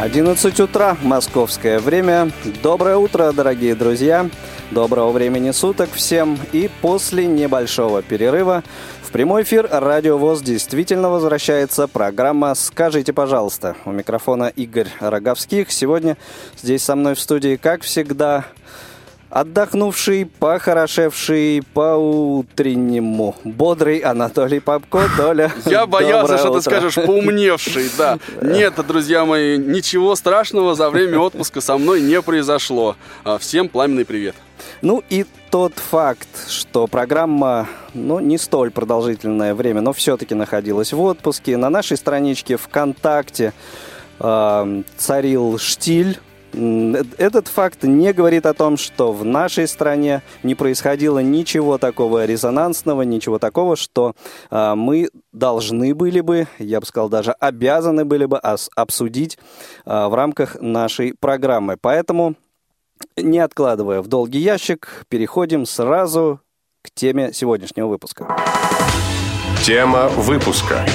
11 утра, московское время. Доброе утро, дорогие друзья. Доброго времени суток всем. И после небольшого перерыва в прямой эфир Радио ВОЗ действительно возвращается программа «Скажите, пожалуйста». У микрофона Игорь Роговских. Сегодня здесь со мной в студии, как всегда, Отдохнувший, похорошевший по-утреннему. Бодрый Анатолий Попко, Толя. Я боялся, что ты скажешь поумневший, да. Нет, друзья мои, ничего страшного за время отпуска со мной не произошло. А, Всем пламенный привет. Ну и тот факт, что программа, ну, не столь продолжительное время, но все-таки находилась в отпуске. На нашей страничке ВКонтакте э, царил штиль. Э- Этот факт не говорит о том, что в нашей стране не происходило ничего такого резонансного, ничего такого, что э, мы должны были бы, я бы сказал, даже обязаны были бы обсудить э, в рамках нашей программы. Поэтому не откладывая в долгий ящик, переходим сразу к теме сегодняшнего выпуска. Тема выпуска.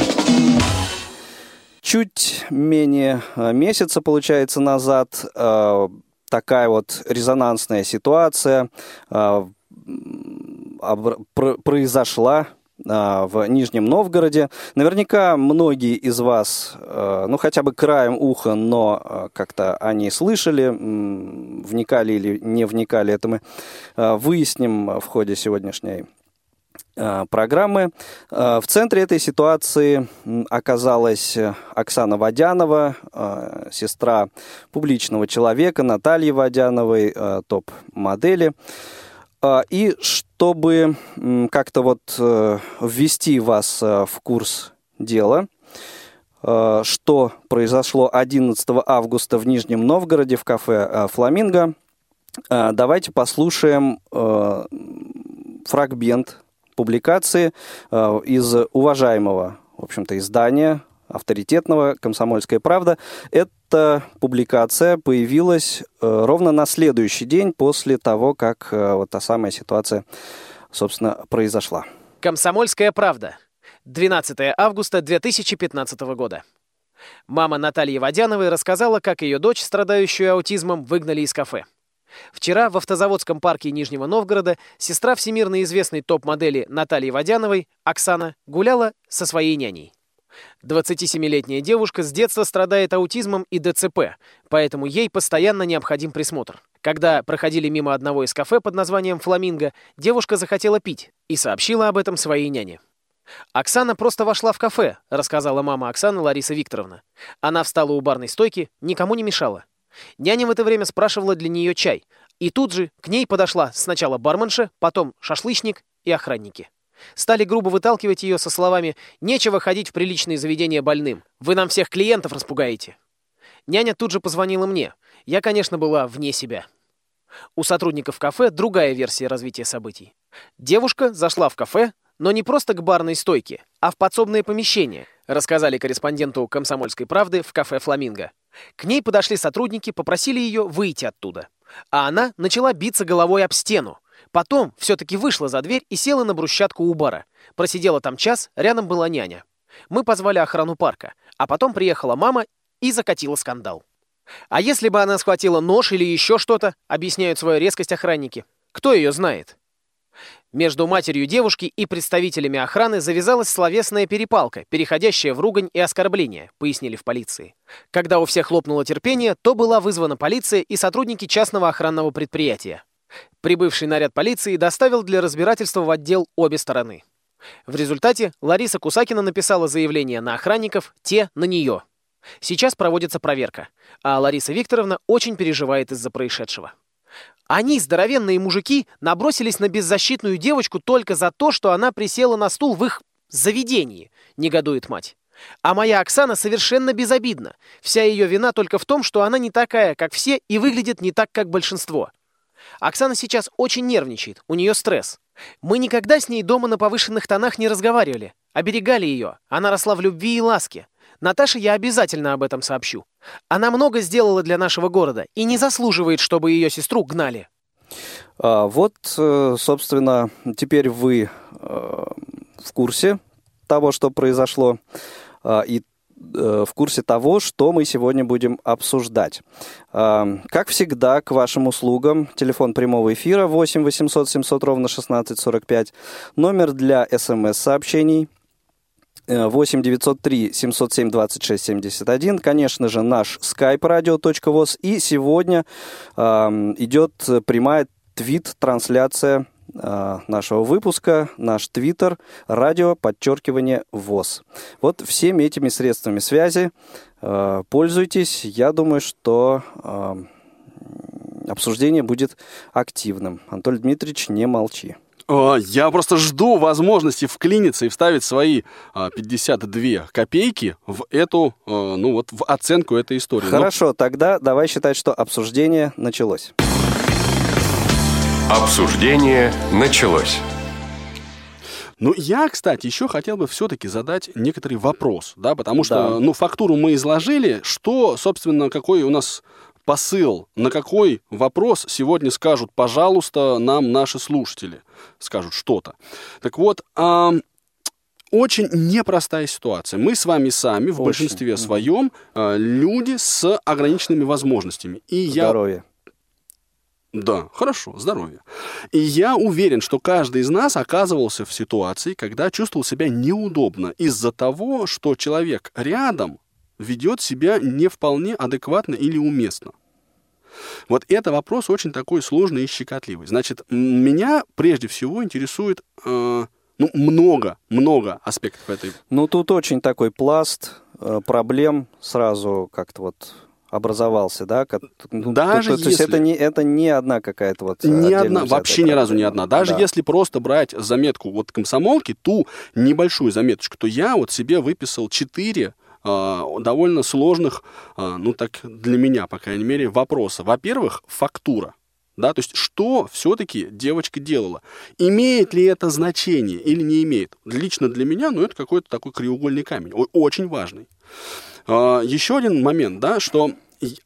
Чуть менее э, месяца, получается, назад э, такая вот резонансная ситуация э, произошла в Нижнем Новгороде. Наверняка многие из вас, ну хотя бы краем уха, но как-то они слышали, вникали или не вникали, это мы выясним в ходе сегодняшней программы. Э, В центре этой ситуации оказалась э, Оксана Водянова, э, сестра публичного человека Натальи Водяновой, э, топ-модели. Э, И чтобы как-то вот э, ввести вас э, в курс дела, э, что произошло 11 августа в Нижнем Новгороде в кафе э, «Фламинго», э, давайте послушаем э, фрагмент публикации э, из уважаемого, в общем-то, издания авторитетного «Комсомольская правда». Эта публикация появилась э, ровно на следующий день после того, как э, вот та самая ситуация, собственно, произошла. Комсомольская правда. 12 августа 2015 года. Мама Натальи Водяновой рассказала, как ее дочь, страдающую аутизмом, выгнали из кафе. Вчера в автозаводском парке Нижнего Новгорода сестра всемирно известной топ-модели Натальи Водяновой, Оксана, гуляла со своей няней. 27-летняя девушка с детства страдает аутизмом и ДЦП, поэтому ей постоянно необходим присмотр. Когда проходили мимо одного из кафе под названием «Фламинго», девушка захотела пить и сообщила об этом своей няне. «Оксана просто вошла в кафе», — рассказала мама Оксаны Лариса Викторовна. Она встала у барной стойки, никому не мешала. Няня в это время спрашивала для нее чай. И тут же к ней подошла сначала барменша, потом шашлычник и охранники. Стали грубо выталкивать ее со словами «Нечего ходить в приличные заведения больным. Вы нам всех клиентов распугаете». Няня тут же позвонила мне. Я, конечно, была вне себя. У сотрудников кафе другая версия развития событий. Девушка зашла в кафе, но не просто к барной стойке, а в подсобное помещение, рассказали корреспонденту «Комсомольской правды» в кафе «Фламинго». К ней подошли сотрудники, попросили ее выйти оттуда. А она начала биться головой об стену. Потом все-таки вышла за дверь и села на брусчатку у бара. Просидела там час, рядом была няня. Мы позвали охрану парка, а потом приехала мама и закатила скандал. А если бы она схватила нож или еще что-то, объясняют свою резкость охранники. Кто ее знает? Между матерью девушки и представителями охраны завязалась словесная перепалка, переходящая в ругань и оскорбление, пояснили в полиции. Когда у всех лопнуло терпение, то была вызвана полиция и сотрудники частного охранного предприятия. Прибывший наряд полиции доставил для разбирательства в отдел обе стороны. В результате Лариса Кусакина написала заявление на охранников, те на нее. Сейчас проводится проверка, а Лариса Викторовна очень переживает из-за происшедшего. Они, здоровенные мужики, набросились на беззащитную девочку только за то, что она присела на стул в их заведении, негодует мать. А моя Оксана совершенно безобидна. Вся ее вина только в том, что она не такая, как все, и выглядит не так, как большинство. Оксана сейчас очень нервничает, у нее стресс. Мы никогда с ней дома на повышенных тонах не разговаривали, оберегали ее. Она росла в любви и ласке. Наташе я обязательно об этом сообщу. Она много сделала для нашего города и не заслуживает, чтобы ее сестру гнали. А, вот, э, собственно, теперь вы э, в курсе того, что произошло, а, и э, в курсе того, что мы сегодня будем обсуждать. А, как всегда, к вашим услугам телефон прямого эфира 8 800 700 ровно 1645, номер для смс-сообщений 8 903 707 26 71, конечно же, наш skype radio.voz. И сегодня э, идет прямая твит-трансляция э, нашего выпуска, наш твиттер, радио, подчеркивание ВОЗ. Вот всеми этими средствами связи э, пользуйтесь. Я думаю, что э, обсуждение будет активным. Анатолий Дмитриевич, не молчи. Я просто жду возможности вклиниться и вставить свои 52 а, копейки в эту, а, ну вот, в оценку этой истории. Хорошо, Но... тогда давай считать, что обсуждение началось. Обсуждение началось. Ну, я, кстати, еще хотел бы все-таки задать некоторый вопрос, да, потому что, да. ну, фактуру мы изложили, что, собственно, какой у нас посыл, на какой вопрос сегодня скажут, пожалуйста, нам наши слушатели, скажут что-то. Так вот, э, очень непростая ситуация. Мы с вами сами, в очень. большинстве своем, э, люди с ограниченными возможностями. И Здоровье. Я... Да, хорошо, здоровье. И я уверен, что каждый из нас оказывался в ситуации, когда чувствовал себя неудобно из-за того, что человек рядом ведет себя не вполне адекватно или уместно. Вот это вопрос очень такой сложный и щекотливый. Значит, меня прежде всего интересует э, ну, много, много аспектов этой. Ну, тут очень такой пласт э, проблем сразу как-то вот образовался, да? Ну, Даже то, то, если... То есть это не, это не одна какая-то вот... Не одна, вообще ни разу не одна. Даже да. если просто брать заметку вот комсомолки, ту небольшую заметочку, то я вот себе выписал четыре довольно сложных, а, ну так для меня, по крайней мере, вопроса. Во-первых, фактура. Да, то есть что все-таки девочка делала? Имеет ли это значение или не имеет? Лично для меня, ну, это какой-то такой краеугольный камень, очень важный. А, еще один момент, да, что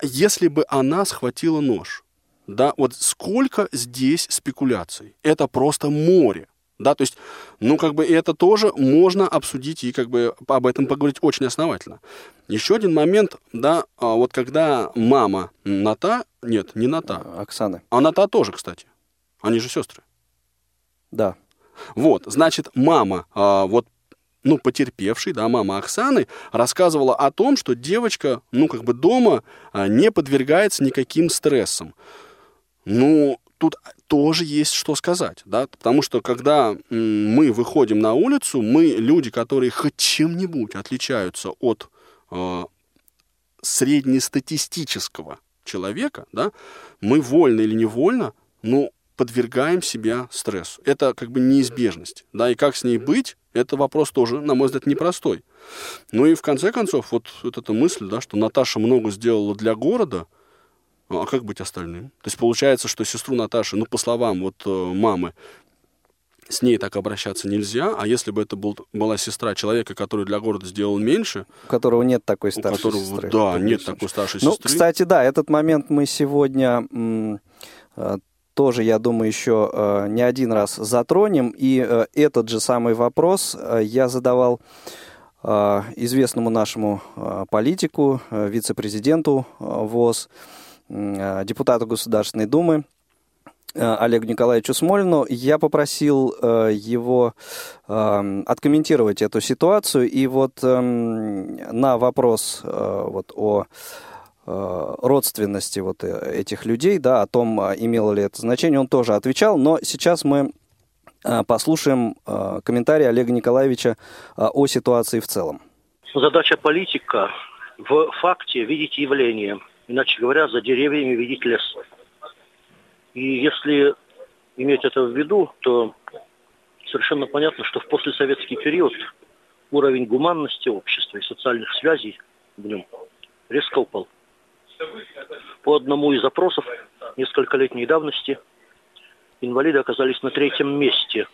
если бы она схватила нож, да, вот сколько здесь спекуляций? Это просто море. Да, то есть, ну, как бы это тоже можно обсудить и как бы об этом поговорить очень основательно. Еще один момент, да, а вот когда мама Ната, нет, не Ната. Оксаны. А Ната тоже, кстати. Они же сестры. Да. Вот, значит, мама, а, вот, ну, потерпевший, да, мама Оксаны, рассказывала о том, что девочка, ну, как бы дома а, не подвергается никаким стрессам. Ну, тут тоже есть что сказать, да, потому что когда мы выходим на улицу, мы люди, которые хоть чем-нибудь отличаются от э, среднестатистического человека, да, мы вольно или невольно, ну, подвергаем себя стрессу. Это как бы неизбежность, да, и как с ней быть, это вопрос тоже, на мой взгляд, непростой. Ну и в конце концов, вот, вот эта мысль, да, что Наташа много сделала для города – а как быть остальным? То есть получается, что сестру Наташи, ну, по словам вот э, мамы, с ней так обращаться нельзя, а если бы это был, была сестра человека, который для города сделал меньше... У которого нет такой старшей которого, сестры. Да, нет такой старшей ну, сестры. кстати, да, этот момент мы сегодня э, тоже, я думаю, еще э, не один раз затронем. И этот же самый вопрос я задавал известному нашему политику, вице-президенту ВОЗ, депутату Государственной Думы э, Олегу Николаевичу Смолину. Я попросил э, его откомментировать эту ситуацию. И вот эм, на вопрос вот о родственности вот этих людей, да, о том, имело ли это значение, он тоже отвечал. Но сейчас мы послушаем комментарий Олега Николаевича о ситуации в целом. Задача политика в факте видеть явление – Иначе говоря, за деревьями видеть лес. И если иметь это в виду, то совершенно понятно, что в послесоветский период уровень гуманности общества и социальных связей в нем резко упал. По одному из опросов нескольколетней давности инвалиды оказались на третьем месте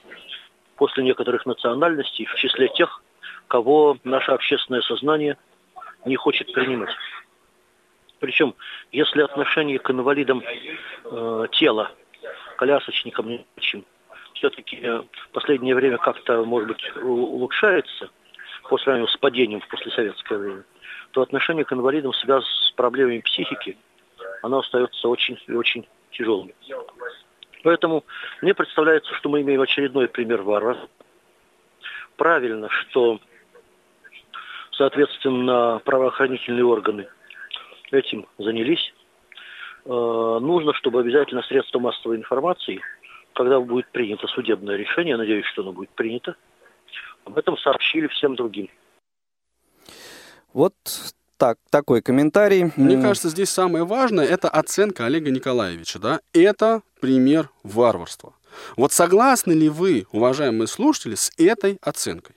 после некоторых национальностей в числе тех, кого наше общественное сознание не хочет принимать. Причем, если отношение к инвалидам э, тела, колясочникам, все-таки в последнее время как-то, может быть, улучшается по сравнению с падением в послесоветское время, то отношение к инвалидам, связанное с проблемами психики, оно остается очень и очень тяжелым. Поэтому мне представляется, что мы имеем очередной пример варварства. Правильно, что, соответственно, правоохранительные органы этим занялись. Э, нужно, чтобы обязательно средства массовой информации, когда будет принято судебное решение, надеюсь, что оно будет принято, об этом сообщили всем другим. Вот так, такой комментарий. Мне кажется, здесь самое важное – это оценка Олега Николаевича. Да? Это пример варварства. Вот согласны ли вы, уважаемые слушатели, с этой оценкой?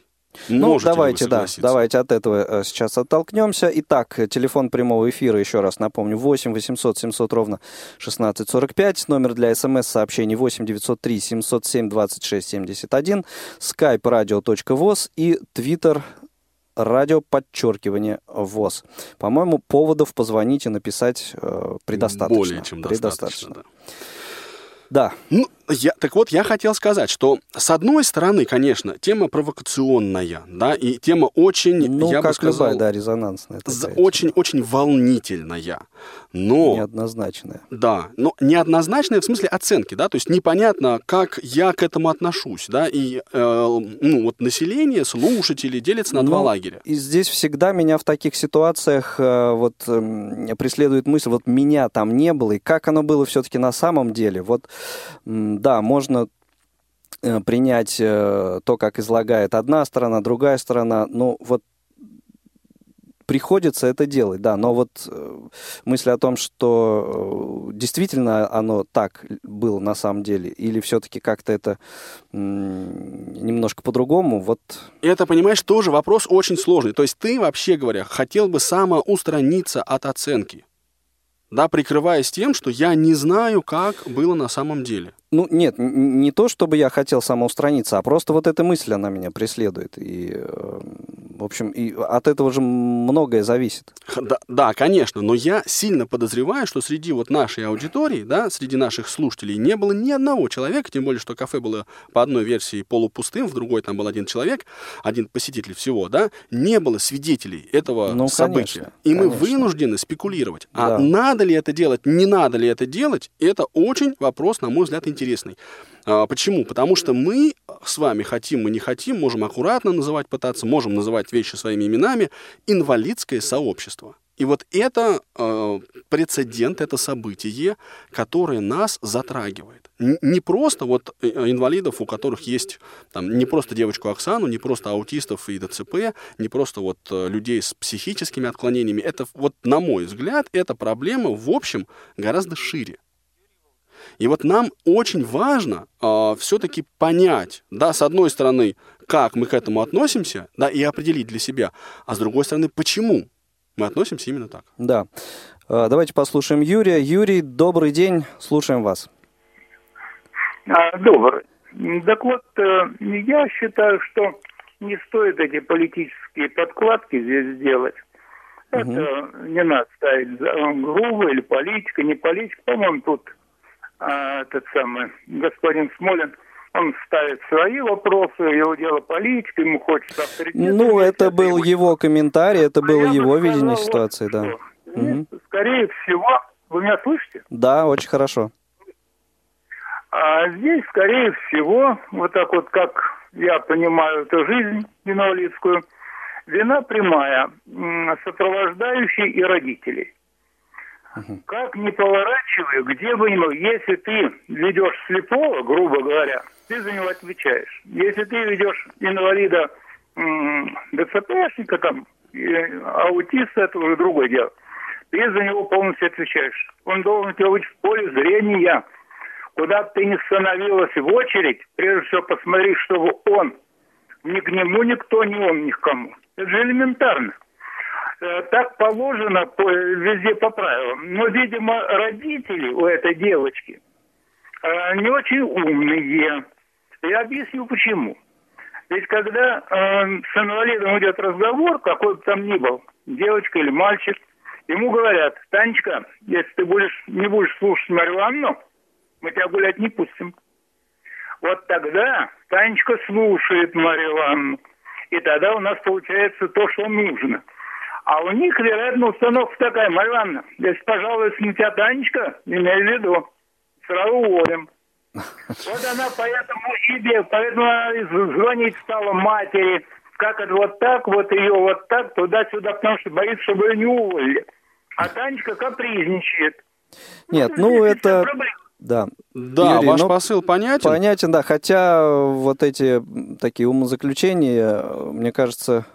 Ну, Можете давайте, да, давайте от этого э, сейчас оттолкнемся. Итак, телефон прямого эфира, еще раз напомню, 8 800 700 ровно 1645, номер для смс-сообщений 8 903 707 26 71, skype radio.voz и twitter радио подчеркивание ВОЗ. По-моему, поводов позвонить и написать э, предостаточно. Более чем предостаточно. Да. Да. Ну, я, так вот, я хотел сказать, что с одной стороны, конечно, тема провокационная, да, и тема очень, ну, я как бы сказал, любая, да, резонансная. Очень, очень волнительная, но... Неоднозначная. Да, но неоднозначная в смысле оценки, да, то есть непонятно, как я к этому отношусь, да, и, э, ну, вот население, слушатели делятся на ну, два лагеря. И здесь всегда меня в таких ситуациях э, вот э, преследует мысль, вот меня там не было, и как оно было все-таки на самом деле, вот да, можно э, принять э, то, как излагает одна сторона, другая сторона, но вот приходится это делать, да, но вот э, мысль о том, что действительно оно так было на самом деле, или все-таки как-то это немножко по-другому, вот... Это, понимаешь, тоже вопрос очень сложный. То есть ты, вообще говоря, хотел бы самоустраниться от оценки, да, прикрываясь тем, что я не знаю, как было на самом деле. Ну, нет, не то, чтобы я хотел самоустраниться, а просто вот эта мысль, она меня преследует. И, э, в общем, и от этого же многое зависит. Да, да, конечно, но я сильно подозреваю, что среди вот нашей аудитории, да, среди наших слушателей не было ни одного человека, тем более, что кафе было по одной версии полупустым, в другой там был один человек, один посетитель всего, да, не было свидетелей этого ну, события. Конечно, и мы вынуждены спекулировать. А да. надо ли это делать, не надо ли это делать, это очень вопрос, на мой взгляд, интересный. А, почему? Потому что мы с вами хотим, мы не хотим, можем аккуратно называть, пытаться, можем называть вещи своими именами, инвалидское сообщество. И вот это э, прецедент, это событие, которое нас затрагивает. Не просто вот э, инвалидов, у которых есть там, не просто девочку Оксану, не просто аутистов и ДЦП, не просто вот э, людей с психическими отклонениями. Это вот, на мой взгляд, эта проблема в общем гораздо шире. И вот нам очень важно э, все-таки понять, да, с одной стороны, как мы к этому относимся, да, и определить для себя, а с другой стороны, почему мы относимся именно так. Да. Э, давайте послушаем Юрия. Юрий, добрый день, слушаем вас. А, добрый. Так вот, э, я считаю, что не стоит эти политические подкладки здесь делать. Это угу. не надо ставить грубо или политика, не политика. По-моему, тут а, этот самый господин Смолин, он ставит свои вопросы, его дело политика, ему хочется авторитета. Ну, это был его комментарий, это а было его видение сказал, ситуации, вот, да. Угу. Скорее всего, вы меня слышите? Да, очень хорошо. А здесь, скорее всего, вот так вот, как я понимаю эту жизнь инвалидскую, вина прямая сопровождающей и родителей. Как не поворачивай, где бы ни если ты ведешь слепого, грубо говоря, ты за него отвечаешь. Если ты ведешь инвалида ДЦПшника, там, аутиста, это уже другое дело. Ты за него полностью отвечаешь. Он должен тебя быть в поле зрения. Куда бы ты ни становилась в очередь, прежде всего посмотри, чтобы он Ни к нему никто, ни он ни к кому. Это же элементарно. Э, так положено по, везде по правилам. Но, видимо, родители у этой девочки э, не очень умные. Я объясню почему. Ведь когда э, с инвалидом идет разговор, какой бы там ни был, девочка или мальчик, ему говорят, Танечка, если ты будешь, не будешь слушать Марию Ивановну, мы тебя гулять не пустим. Вот тогда Танечка слушает Марию Ивановну. И тогда у нас получается то, что нужно. А у них, вероятно, установка такая, Марья Ивановна, если пожалуйста на тебя Танечка, имей в виду, сразу уволим. Вот она поэтому и поэтому она звонить стала матери, как это вот так, вот ее вот так, туда-сюда, потому что боится, чтобы ее не уволили. А Танечка капризничает. Нет, ну это... Да. Да, Юрий, ваш ну, посыл понятен? Понятен, да. Хотя вот эти такие умозаключения, мне кажется...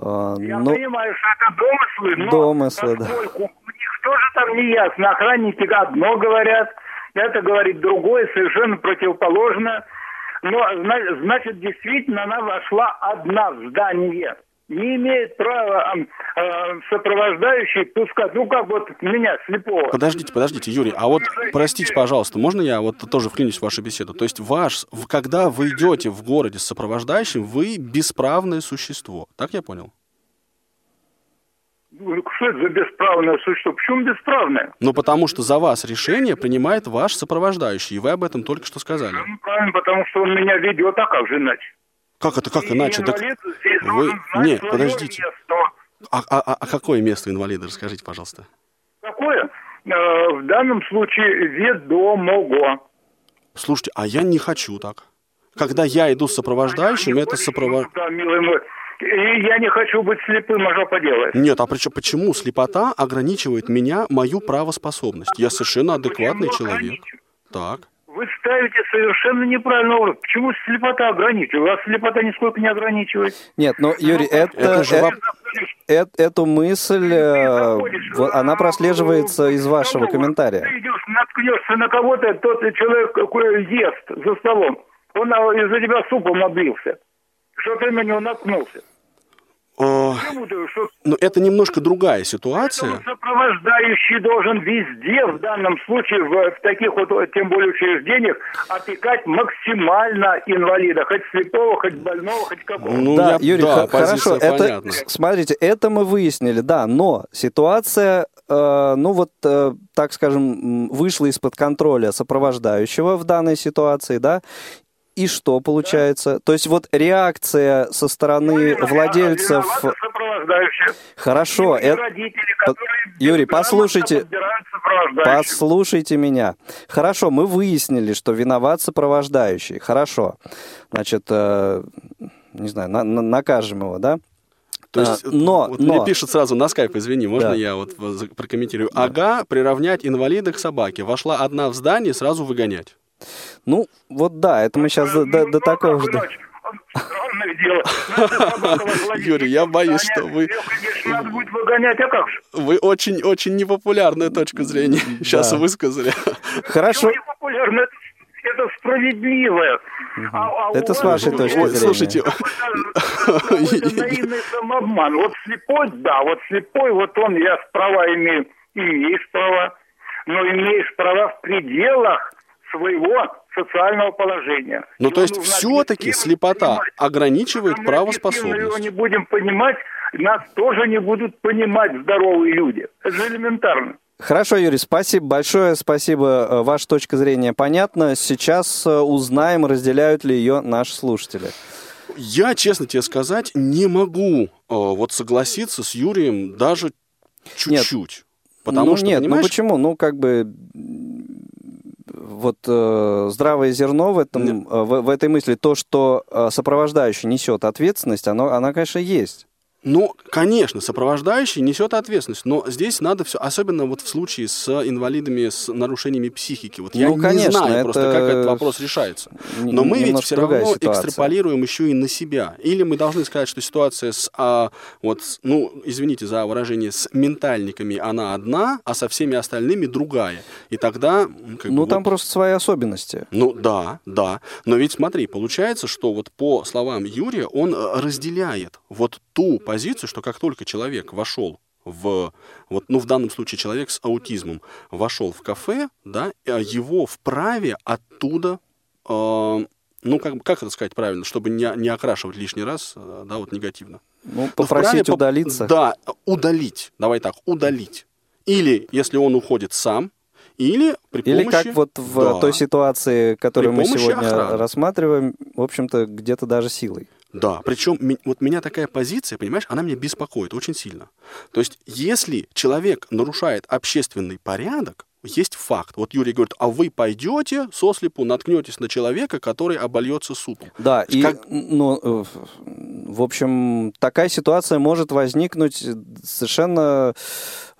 Э, Я ну, понимаю, что это домыслы, но домыслы, да. у них тоже там не ясно. Охранники одно говорят, это говорит другое, совершенно противоположно. Но, значит, действительно, она вошла одна в здание не имеет права э, сопровождающий пускать, ну как вот меня, слепого. Подождите, подождите, Юрий, а вот простите, пожалуйста, можно я вот тоже вклинюсь в вашу беседу? То есть ваш, когда вы идете в городе с сопровождающим, вы бесправное существо, так я понял? Ну, что это за бесправное существо? Почему бесправное? Ну, потому что за вас решение принимает ваш сопровождающий, и вы об этом только что сказали. Ну, правильно, потому что он меня ведет, а как же иначе? Как это, как иначе? Так вы... Нет, подождите. А, а, а, а какое место инвалида? Расскажите, пожалуйста. Какое? Э, в данном случае ведомого. Слушайте, а я не хочу так. Когда я иду с сопровождающим, это сопровождающий... Да, милый мой. И я не хочу быть слепым, а что поделать? Нет, а причем, почему слепота ограничивает меня, мою правоспособность? Я совершенно адекватный почему человек. Так. Вы ставите совершенно неправильный образ. Почему слепота ограничивает? Вас слепота нисколько не ограничивает. Нет, но, Юрий, ну, это, это, же это, это, эту мысль, э, она прослеживается из вашего комментария. Ты идешь, наткнешься на кого-то, тот человек какой ест за столом. Он из-за тебя супом облился. Что ты на него наткнулся. О, но это немножко другая ситуация. Поэтому сопровождающий должен везде, в данном случае, в, в таких вот, тем более учреждениях, опекать максимально инвалида, хоть слепого, хоть больного, хоть какого. Ну, да, я, Юрий, да, хорошо, это, понятна. смотрите, это мы выяснили, да, но ситуация, э, ну вот, э, так скажем, вышла из-под контроля сопровождающего в данной ситуации, да, и что получается? Да. То есть вот реакция со стороны ну, владельцев... Хорошо. Это... Юрий, послушайте. Послушайте меня. Хорошо, мы выяснили, что виноват сопровождающий. Хорошо. Значит, э, не знаю, на, на, накажем его, да? То есть, а, но, вот но... мне пишут сразу на скайп, извини, можно да. я вот прокомментирую? Да. Ага, приравнять инвалида к собаке. Вошла одна в здание, сразу выгонять. Ну, вот да, это мы сейчас до, до, до такого же... Юрий, я боюсь, что вы... Надо будет выгонять, а как же? Вы очень-очень непопулярную точку зрения сейчас высказали. Хорошо. Это справедливое. А, а это с вашей точки зрения. Слушайте. Наивный самообман. Вот слепой, да, вот слепой, вот он, я права имею, имеешь права, но имеешь права в пределах своего социального положения. Ну, то есть все-таки слепота понимать. ограничивает правоспособность. Если мы не будем понимать, нас тоже не будут понимать здоровые люди. Это же элементарно. Хорошо, Юрий, спасибо большое, спасибо. Э, ваша точка зрения понятна. Сейчас э, узнаем, разделяют ли ее наши слушатели. Я, честно тебе сказать, не могу э, вот согласиться с Юрием даже чуть-чуть. Нет. Потому ну, что, нет, ну понимаешь... ну почему? Ну, как бы вот э, здравое зерно в, этом, э, в, в этой мысли, то, что э, сопровождающий несет ответственность, оно, она, конечно, есть. Ну, конечно, сопровождающий несет ответственность, но здесь надо все, особенно вот в случае с инвалидами с нарушениями психики. Вот я Ну, не конечно, знаю это просто, как этот вопрос решается. Но мы ведь все равно ситуация. экстраполируем еще и на себя. Или мы должны сказать, что ситуация с, а, вот, ну, извините за выражение, с ментальниками она одна, а со всеми остальными другая. И тогда, как бы, Ну, вот- там просто свои особенности. ну да, да. Но ведь смотри, получается, что вот по словам Юрия, он э, разделяет вот ту позицию, что как только человек вошел в, вот, ну в данном случае человек с аутизмом вошел в кафе, да, э, его вправе оттуда, э, ну как, как это сказать правильно, чтобы не, не окрашивать лишний раз, э, да, вот негативно. Ну, Ну, попросить вправе удалиться. Да, удалить. Давай так, удалить. Или, если он уходит сам, или при Или помощи... как вот в Да. той ситуации, которую мы сегодня охраны. рассматриваем, в общем-то, где-то даже силой. Да, причем вот меня такая позиция, понимаешь, она меня беспокоит очень сильно. То есть, если человек нарушает общественный порядок, есть факт. Вот Юрий говорит, а вы пойдете сослепу, наткнетесь на человека, который обольется супом. Да, и, Как- ну, э, в общем, такая ситуация может возникнуть совершенно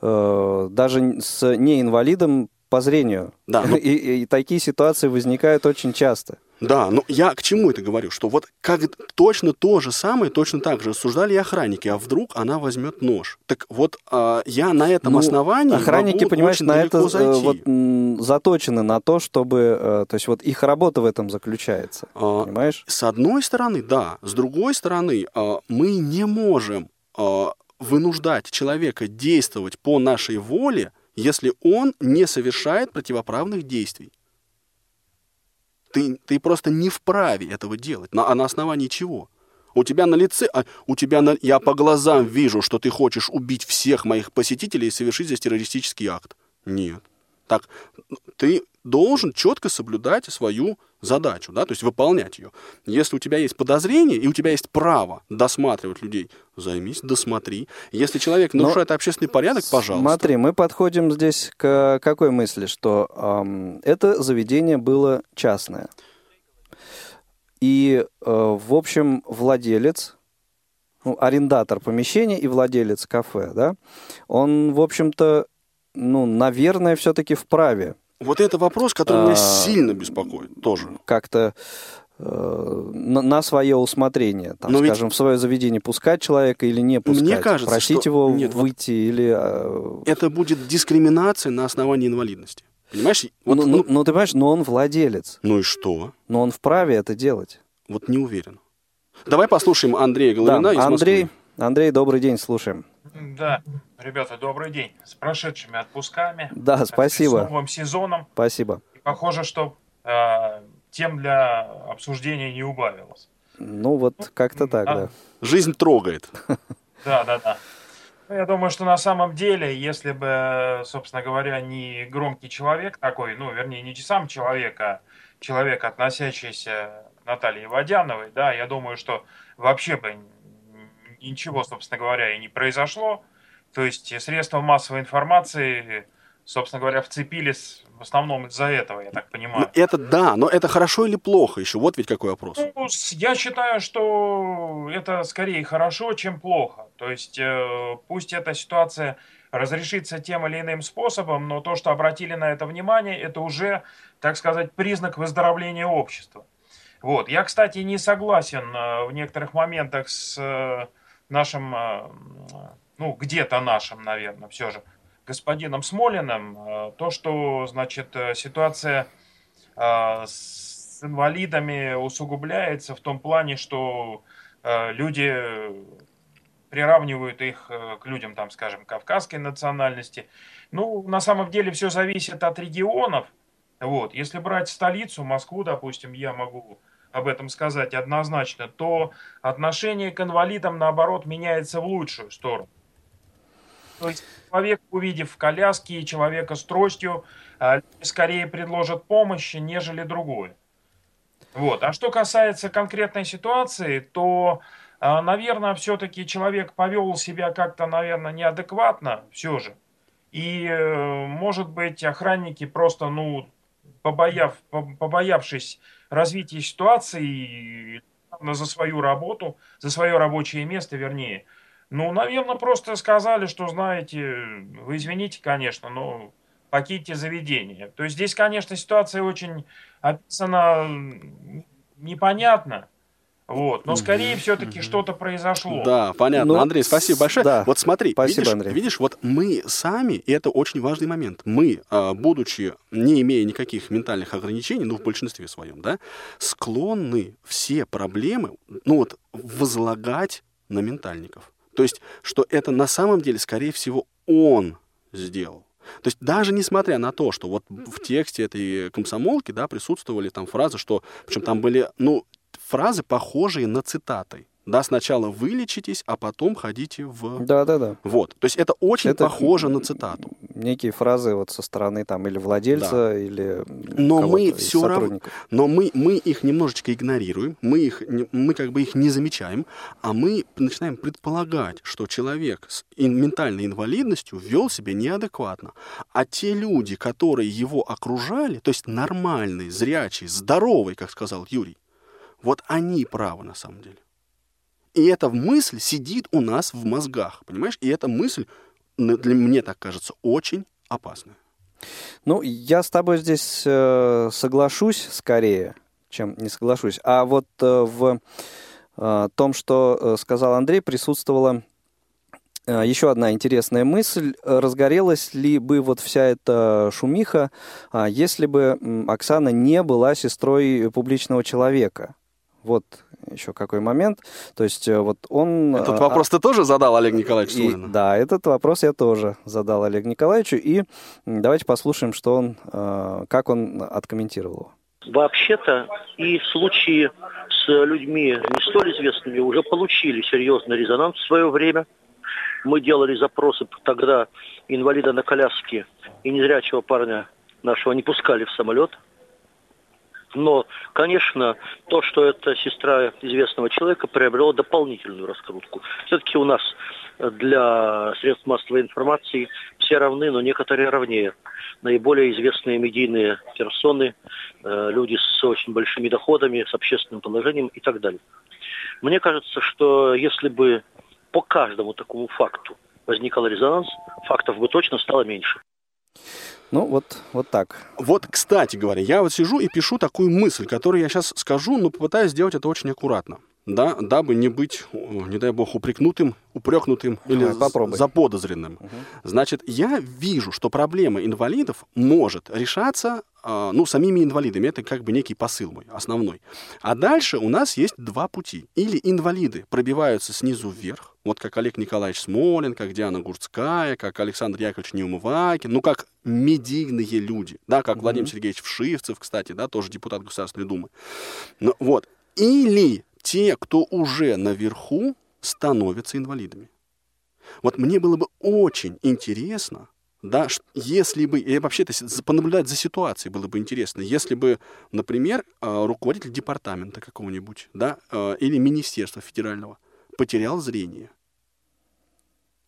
э, даже с неинвалидом по зрению. Да, ну- и, и такие ситуации возникают очень часто. Да, но я к чему это говорю? Что вот как точно то же самое, точно так же рассуждали и охранники, а вдруг она возьмет нож. Так вот, а, я на этом Ну, основании Охранники, могу понимаешь, на это э, зайти. вот, заточены на то, чтобы... э, То есть вот их работа в этом заключается. А, Понимаешь? С одной стороны, да. С другой стороны, а, мы не можем а, вынуждать человека действовать по нашей воле, если он не совершает противоправных действий. Ты, ты просто не вправе этого делать. На, а на основании чего? У тебя на лице, а, у тебя на, я по глазам вижу, что ты хочешь убить всех моих посетителей и совершить здесь террористический акт. Нет. Так, ты должен четко соблюдать свою задачу, да, то есть выполнять ее. Если у тебя есть подозрение и у тебя есть право досматривать людей, займись, досмотри. Если человек Но нарушает общественный порядок, пожалуйста. Смотри, мы подходим здесь к какой мысли, что ам, это заведение было частное. И, э, в общем, владелец, ну, арендатор помещения и владелец кафе, да, он, в общем-то, ну, наверное, все-таки вправе Вот это вопрос, который меня А, сильно беспокоит тоже. как-то э, на, на свое усмотрение, там, Но ведь- скажем, в свое заведение пускать человека или не пускать, кажется, просить что- его нет, вот- выйти или... э, Это будет дискриминация на основании инвалидности. Понимаешь? Вот, ну, ну, ну, ну, ты понимаешь, но он владелец, ну и что? но он вправе это делать. Вот не уверен. Давай послушаем Андрея Головина из да, Андрей, Москвы. Андрей, добрый день, слушаем. Да, ребята, добрый день. С прошедшими отпусками. Да, С спасибо, новым сезоном. спасибо. И похоже, что э, тем для обсуждения не убавилось. Ну вот как-то так, А. да. Жизнь трогает. Да, да, да. Ну, Я думаю, что на самом деле, если бы, собственно говоря, не громкий человек такой, ну, вернее, не сам человек, а человек, относящийся к Наталье Водяновой, да, я думаю, что вообще бы ничего, собственно говоря, и не произошло. То есть средства массовой информации, собственно говоря, вцепились в основном из-за этого, я так Ну, понимаю. это да, но это хорошо или плохо еще? Вот ведь какой вопрос. Ну, я считаю, что это скорее хорошо, чем плохо. То есть э, пусть эта ситуация разрешится тем или иным способом, но то, что обратили на это внимание, это уже, так сказать, признак выздоровления общества. Вот. Я, кстати, не согласен э, в некоторых моментах с э, нашим, э, ну, где-то нашим, наверное, все же, господином Смолиным, э, то, что, значит, э, ситуация с инвалидами усугубляется в том плане, что люди приравнивают их к людям, там, скажем, кавказской национальности. Ну, на самом деле все зависит от регионов. Вот. Если брать столицу, Москву, допустим, я могу об этом сказать однозначно, то отношение к инвалидам, наоборот, меняется в лучшую сторону. То есть человек, увидев в коляске человека с тростью, люди скорее предложат помощь, нежели другое. Вот. А что касается конкретной ситуации, то, а, наверное, все-таки человек повел себя как-то, наверное, неадекватно все же. И, э, может быть, охранники просто, ну, побояв, по- побоявшись развития ситуации, за свою работу, за свое рабочее место, вернее, Ну, наверное, просто сказали, что, знаете, вы извините, конечно, но покиньте заведение. То есть здесь, конечно, ситуация очень описана непонятно. Вот. Но скорее все-таки что-то произошло. Да, понятно. Ну, Андрей, спасибо большое. Да. Вот смотри, спасибо, видишь, Андрей. видишь, вот мы сами, и это очень важный момент, мы, а, будучи, не имея никаких ментальных ограничений, ну, в большинстве своем, да, склонны все проблемы, ну, вот, возлагать на ментальников. То есть, что это на самом деле, скорее всего, он сделал. То есть даже несмотря на то, что вот в тексте этой комсомолки, да, присутствовали там фразы, что, причем там были, ну, фразы, похожие на цитаты. Да, сначала вылечитесь, а потом ходите в... Да, да, да. Вот. То есть это очень это похоже на цитату. Некие фразы вот со стороны там или владельца, да. или но мы все равно, но мы мы их немножечко игнорируем, мы их мы как бы их не замечаем, а мы начинаем предполагать, что человек с ментальной инвалидностью вел себя неадекватно, а те люди, которые его окружали, то есть нормальный, зрячий, здоровый, как сказал Юрий, вот они правы на самом деле. И эта мысль сидит у нас в мозгах, понимаешь? И эта мысль, для мне так кажется, очень опасная. Ну, я с тобой здесь э, соглашусь скорее, чем не соглашусь. А вот э, в э, том, что э, сказал Андрей, присутствовала э, еще одна интересная мысль. Разгорелась ли бы вот вся эта шумиха, э, если бы Оксана не была сестрой публичного человека? Вот еще какой момент. То есть э, вот он... Этот а, вопрос ты тоже задал Олег Николаевич и, Да, этот вопрос я тоже задал Олег Николаевичу. И давайте послушаем, что он, э, как он откомментировал его. Вообще-то и в случае с людьми не столь известными уже получили серьезный резонанс в свое время. Мы делали запросы тогда инвалида на коляске и незрячего парня нашего не пускали в самолет – но, конечно, то, что это сестра известного человека, приобрело дополнительную раскрутку. Все-таки у нас для средств массовой информации все равны, но некоторые равнее. Наиболее известные медийные персоны, э, люди с очень большими доходами, с общественным положением и так далее. Мне кажется, что если бы по каждому такому факту возникал резонанс, фактов бы точно стало меньше. Ну, вот, вот так. Вот, кстати говоря, я вот сижу и пишу такую мысль, которую я сейчас скажу, но попытаюсь сделать это очень аккуратно. Да, дабы не быть, не дай бог, упрекнутым, упрекнутым или Попробуй. заподозренным. Угу. Значит, я вижу, что проблема инвалидов может решаться а, ну, самими инвалидами. Это как бы некий посыл мой, основной. А дальше у нас есть два пути. Или инвалиды пробиваются снизу вверх, вот как Олег Николаевич Смолин, как Диана Гурцкая, как Александр Яковлевич Неумывакин, ну, как медийные люди, да, как mm-hmm. Владимир Сергеевич Вшивцев, кстати, да, тоже депутат Государственной Думы. Ну, вот. Или те, кто уже наверху, становятся инвалидами. Вот мне было бы очень интересно, да, если бы, и вообще это понаблюдать за ситуацией было бы интересно, если бы, например, а, руководитель департамента какого-нибудь, да, а, или министерства федерального потерял зрение.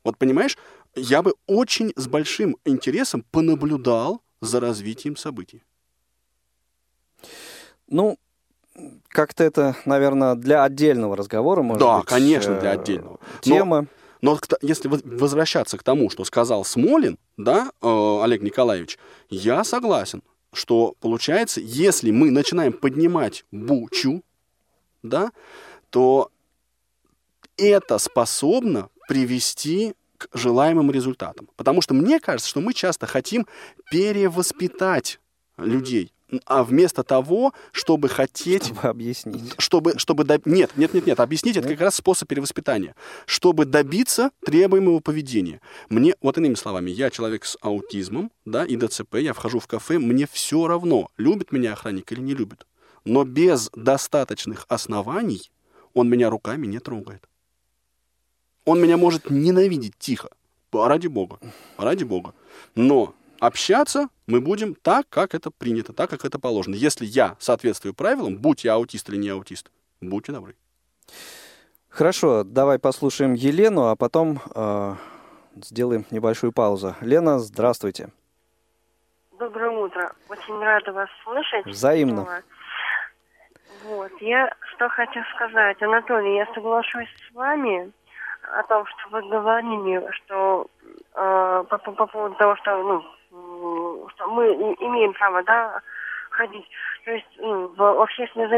Вот понимаешь, я бы очень с большим интересом понаблюдал за развитием событий. Ну, как-то это, наверное, для отдельного разговора, может да, быть. Да, конечно, для э, отдельного. Тема. Но если возвращаться к тому, что сказал Смолин, да, э, Олег Николаевич, я согласен, что получается, если мы начинаем поднимать бучу, да, то это способно привести к желаемым результатам. Потому что мне кажется, что мы часто хотим перевоспитать людей, а вместо того, чтобы хотеть... Чтобы объяснить. Чтобы, чтобы доб... Нет, нет, нет, нет, объяснить нет? это как раз способ перевоспитания. Чтобы добиться требуемого поведения. Мне, вот иными словами, я человек с аутизмом, да, и ДЦП, я вхожу в кафе, мне все равно, любит меня охранник или не любит. Но без достаточных оснований он меня руками не трогает. Он меня может ненавидеть тихо. Ради бога. Ради бога. Но общаться мы будем так, как это принято, так, как это положено. Если я соответствую правилам, будь я аутист или не аутист, будьте добры. Хорошо, давай послушаем Елену, а потом э, сделаем небольшую паузу. Лена, здравствуйте. Доброе утро. Очень рада вас слышать. Взаимно. Вот, я что хочу сказать. Анатолий, я соглашусь с вами о том, что вы говорили, что э, по, по, по поводу того, что, ну, что мы имеем право, да, ходить. То есть ну, в общественное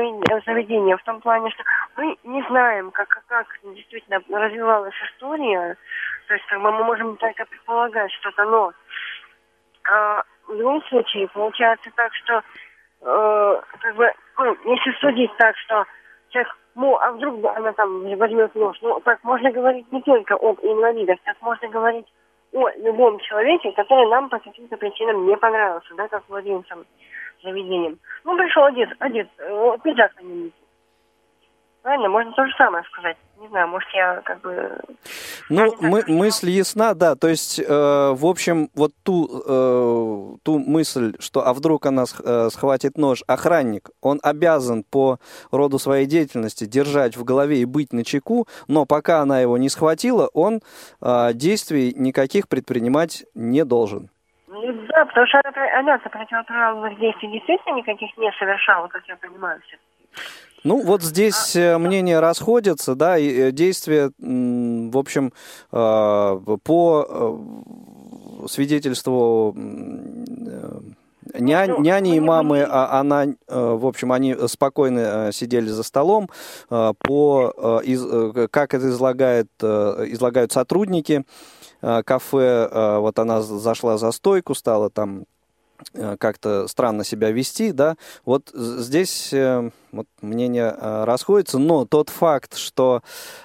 заведение, в том плане, что мы не знаем, как, как действительно развивалась история, то есть как бы, мы можем только предполагать что-то, но а, в любом случае получается так, что э, как бы, ну, если судить так, что человек ну, а вдруг она там возьмет нож? Ну, так можно говорить не только об инвалидах, так можно говорить о любом человеке, который нам по каким-то причинам не понравился, да, как владельцам заведением. Ну, пришел одет, одет, э, пиджак на нем Правильно, можно то же самое сказать. Не знаю, может, я как бы... Ну, мы, мысль ясна, да. То есть, э, в общем, вот ту, э, ту мысль, что а вдруг она э, схватит нож, охранник, он обязан по роду своей деятельности держать в голове и быть на чеку, но пока она его не схватила, он э, действий никаких предпринимать не должен. Ну, да, потому что она, она противоправных действий действительно никаких не совершала, как я понимаю, все ну, вот здесь а, мнения расходятся, да, и э, действия, в общем, э, по свидетельству Ня, ну, няни и мамы, а, она, в общем, они спокойно сидели за столом. По, из, как это излагает, излагают сотрудники, Э, кафе, э, вот она зашла за стойку, стала там э, как-то странно себя вести, да, вот здесь вот, мнения расходятся, но тот факт, что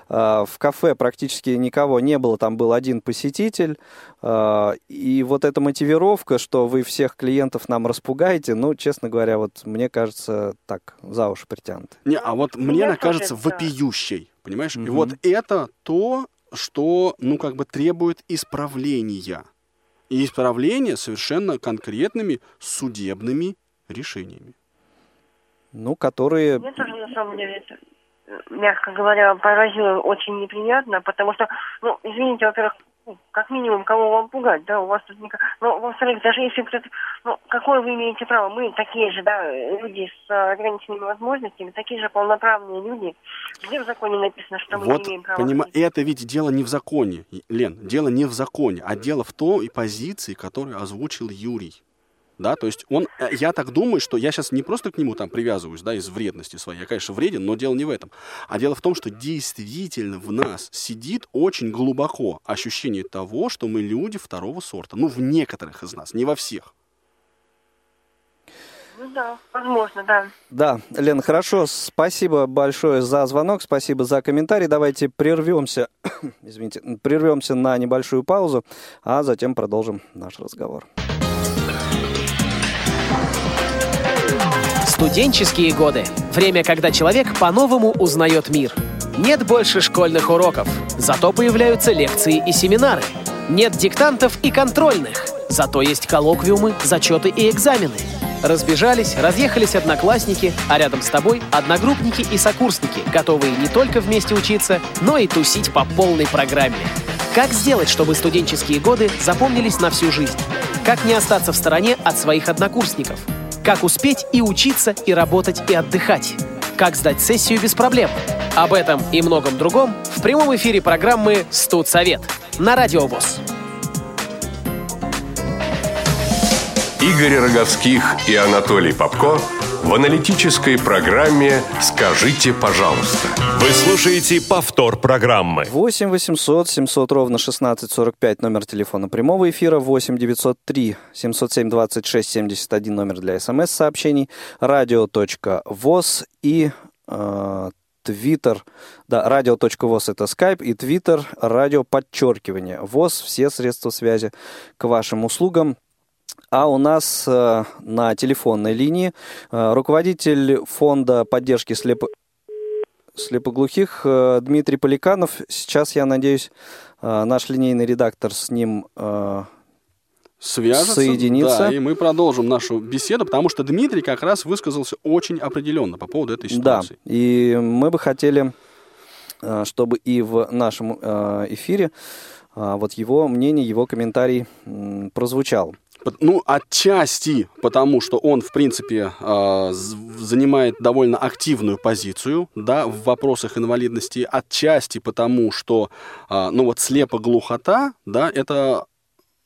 в кафе практически никого не было, там был один посетитель, и вот эта мотивировка, что вы всех клиентов нам распугаете, ну, честно говоря, вот мне кажется, так, за уши притянут. Не, а вот мне она кажется вопиющей, понимаешь? Mm-hmm. И вот это то, что, ну, как бы требует исправления. И исправления совершенно конкретными судебными решениями. Ну, которые... Мне тоже, на самом деле, это, мягко говоря, поразило очень неприятно, потому что, ну, извините, во-первых, как минимум, кого вам пугать, да, у вас тут никак... Ну, во-вторых, даже если кто-то... Ну, какое вы имеете право? Мы такие же, да, люди с ограниченными возможностями, такие же полноправные люди. Где в законе написано, что мы вот, не имеем права... Понима... Это ведь дело не в законе, Лен, дело не в законе, а дело в той позиции, которую озвучил Юрий да, то есть он, э, я так думаю, что я сейчас не просто к нему там привязываюсь, да, из вредности своей, я, конечно, вреден, но дело не в этом, а дело в том, что действительно в нас сидит очень глубоко ощущение того, что мы люди второго сорта, ну, в некоторых из нас, не во всех. Ну да, возможно, да. Да, Лен, хорошо, спасибо большое за звонок, спасибо за комментарий. Давайте прервемся, извините, прервемся на небольшую паузу, а затем продолжим наш разговор. Студенческие годы. Время, когда человек по-новому узнает мир. Нет больше школьных уроков, зато появляются лекции и семинары. Нет диктантов и контрольных, зато есть коллоквиумы, зачеты и экзамены. Разбежались, разъехались одноклассники, а рядом с тобой одногруппники и сокурсники, готовые не только вместе учиться, но и тусить по полной программе. Как сделать, чтобы студенческие годы запомнились на всю жизнь? Как не остаться в стороне от своих однокурсников – как успеть и учиться, и работать, и отдыхать? Как сдать сессию без проблем? Об этом и многом другом в прямом эфире программы «Студсовет» на Радио ВОЗ. Игорь Роговских и Анатолий Попко в аналитической программе «Скажите, пожалуйста». Вы слушаете повтор программы. 8 800 700 ровно 1645 номер телефона прямого эфира, 8 903 707 26 71 номер для смс-сообщений, радио.воз и э, Твиттер, да, радио.воз это скайп, и Твиттер, радио подчеркивание. ВОЗ, все средства связи к вашим услугам. А у нас э, на телефонной линии э, руководитель фонда поддержки слепо... слепоглухих э, Дмитрий Поликанов. Сейчас, я надеюсь, э, наш линейный редактор с ним э, свяжется, соединиться. Да, и мы продолжим нашу беседу, потому что Дмитрий как раз высказался очень определенно по поводу этой ситуации. Да, и мы бы хотели, чтобы и в нашем эфире вот его мнение, его комментарий прозвучал. Ну, отчасти потому, что он, в принципе, э, занимает довольно активную позицию, да, в вопросах инвалидности. Отчасти потому, что, э, ну, вот слепо-глухота, да, это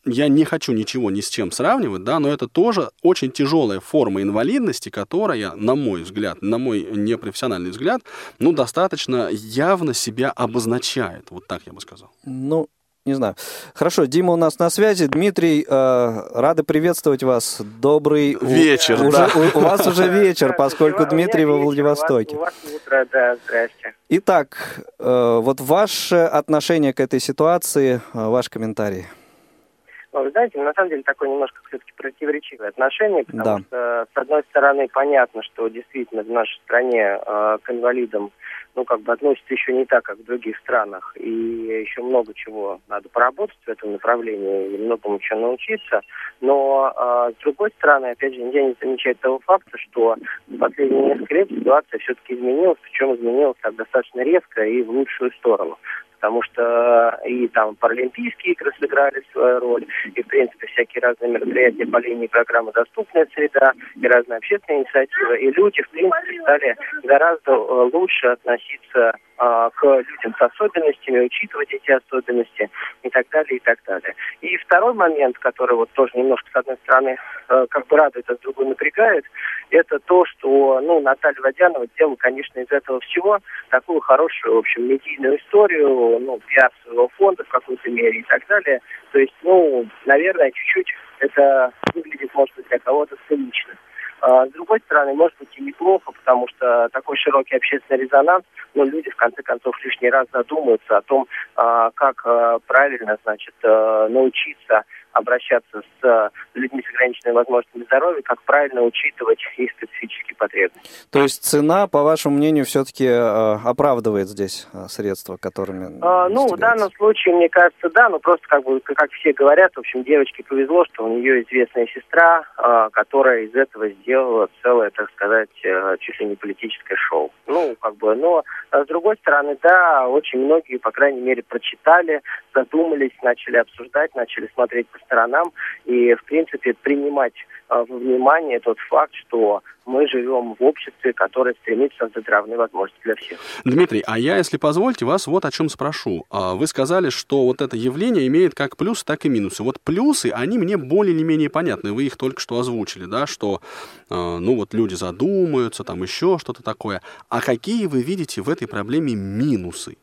я не хочу ничего ни с чем сравнивать, да, но это тоже очень тяжелая форма инвалидности, которая, на мой взгляд, на мой непрофессиональный взгляд, ну, достаточно явно себя обозначает. Вот так я бы сказал. Ну, не знаю. Хорошо, Дима у нас на связи. Дмитрий, э, рады приветствовать вас. Добрый вечер. У, да. у, у вас уже вечер, поскольку Дмитрий во Владивостоке. У вас, у вас утро, да, здрасте. Итак, э, вот ваше отношение к этой ситуации, э, ваш комментарий. Ну, вы знаете, на самом деле такое немножко все-таки противоречивое отношение, потому да. что, с одной стороны, понятно, что действительно в нашей стране э, к инвалидам ну, как бы относится еще не так, как в других странах. И еще много чего надо поработать в этом направлении, и многому чего научиться. Но, э, с другой стороны, опять же, нельзя не замечать того факта, что в последние несколько лет ситуация все-таки изменилась, причем изменилась так достаточно резко и в лучшую сторону потому что и там паралимпийские игры сыграли свою роль, и, в принципе, всякие разные мероприятия по линии программы «Доступная среда», и разные общественные инициативы, и люди, в принципе, стали гораздо э, лучше относиться а, к людям с особенностями, учитывать эти особенности и так далее, и так далее. И второй момент, который вот тоже немножко, с одной стороны, э, как бы радует, а с другой напрягает, это то, что, ну, Наталья Водянова сделала, конечно, из этого всего такую хорошую, в общем, медийную историю, ну, пиар своего фонда в какой-то мере и так далее. То есть, ну, наверное, чуть-чуть это выглядит, может быть, для кого-то цинично. А, с другой стороны, может быть и неплохо, потому что такой широкий общественный резонанс, но люди в конце концов лишний раз задумаются о том, а, как а, правильно, значит, научиться обращаться с э, людьми с ограниченными возможностями здоровья, как правильно учитывать их специфические потребности. То есть цена, по вашему мнению, все-таки э, оправдывает здесь э, средства, которыми... А, ну, в данном случае, мне кажется, да, но просто как бы, как все говорят, в общем, девочке повезло, что у нее известная сестра, которая из этого сделала целое, так сказать, чуть ли не политическое шоу. Ну, как бы, но с другой стороны, да, очень многие, по крайней мере, прочитали, задумались, начали обсуждать, начали смотреть по сторонам и, в принципе, принимать э, во внимание тот факт, что мы живем в обществе, которое стремится создать равные возможности для всех. Дмитрий, а я, если позволите, вас вот о чем спрошу. А, вы сказали, что вот это явление имеет как плюсы, так и минусы. Вот плюсы, они мне более или менее понятны. Вы их только что озвучили, да, что, а, ну вот люди задумаются, там еще что-то такое. А какие вы видите в этой проблеме минусы?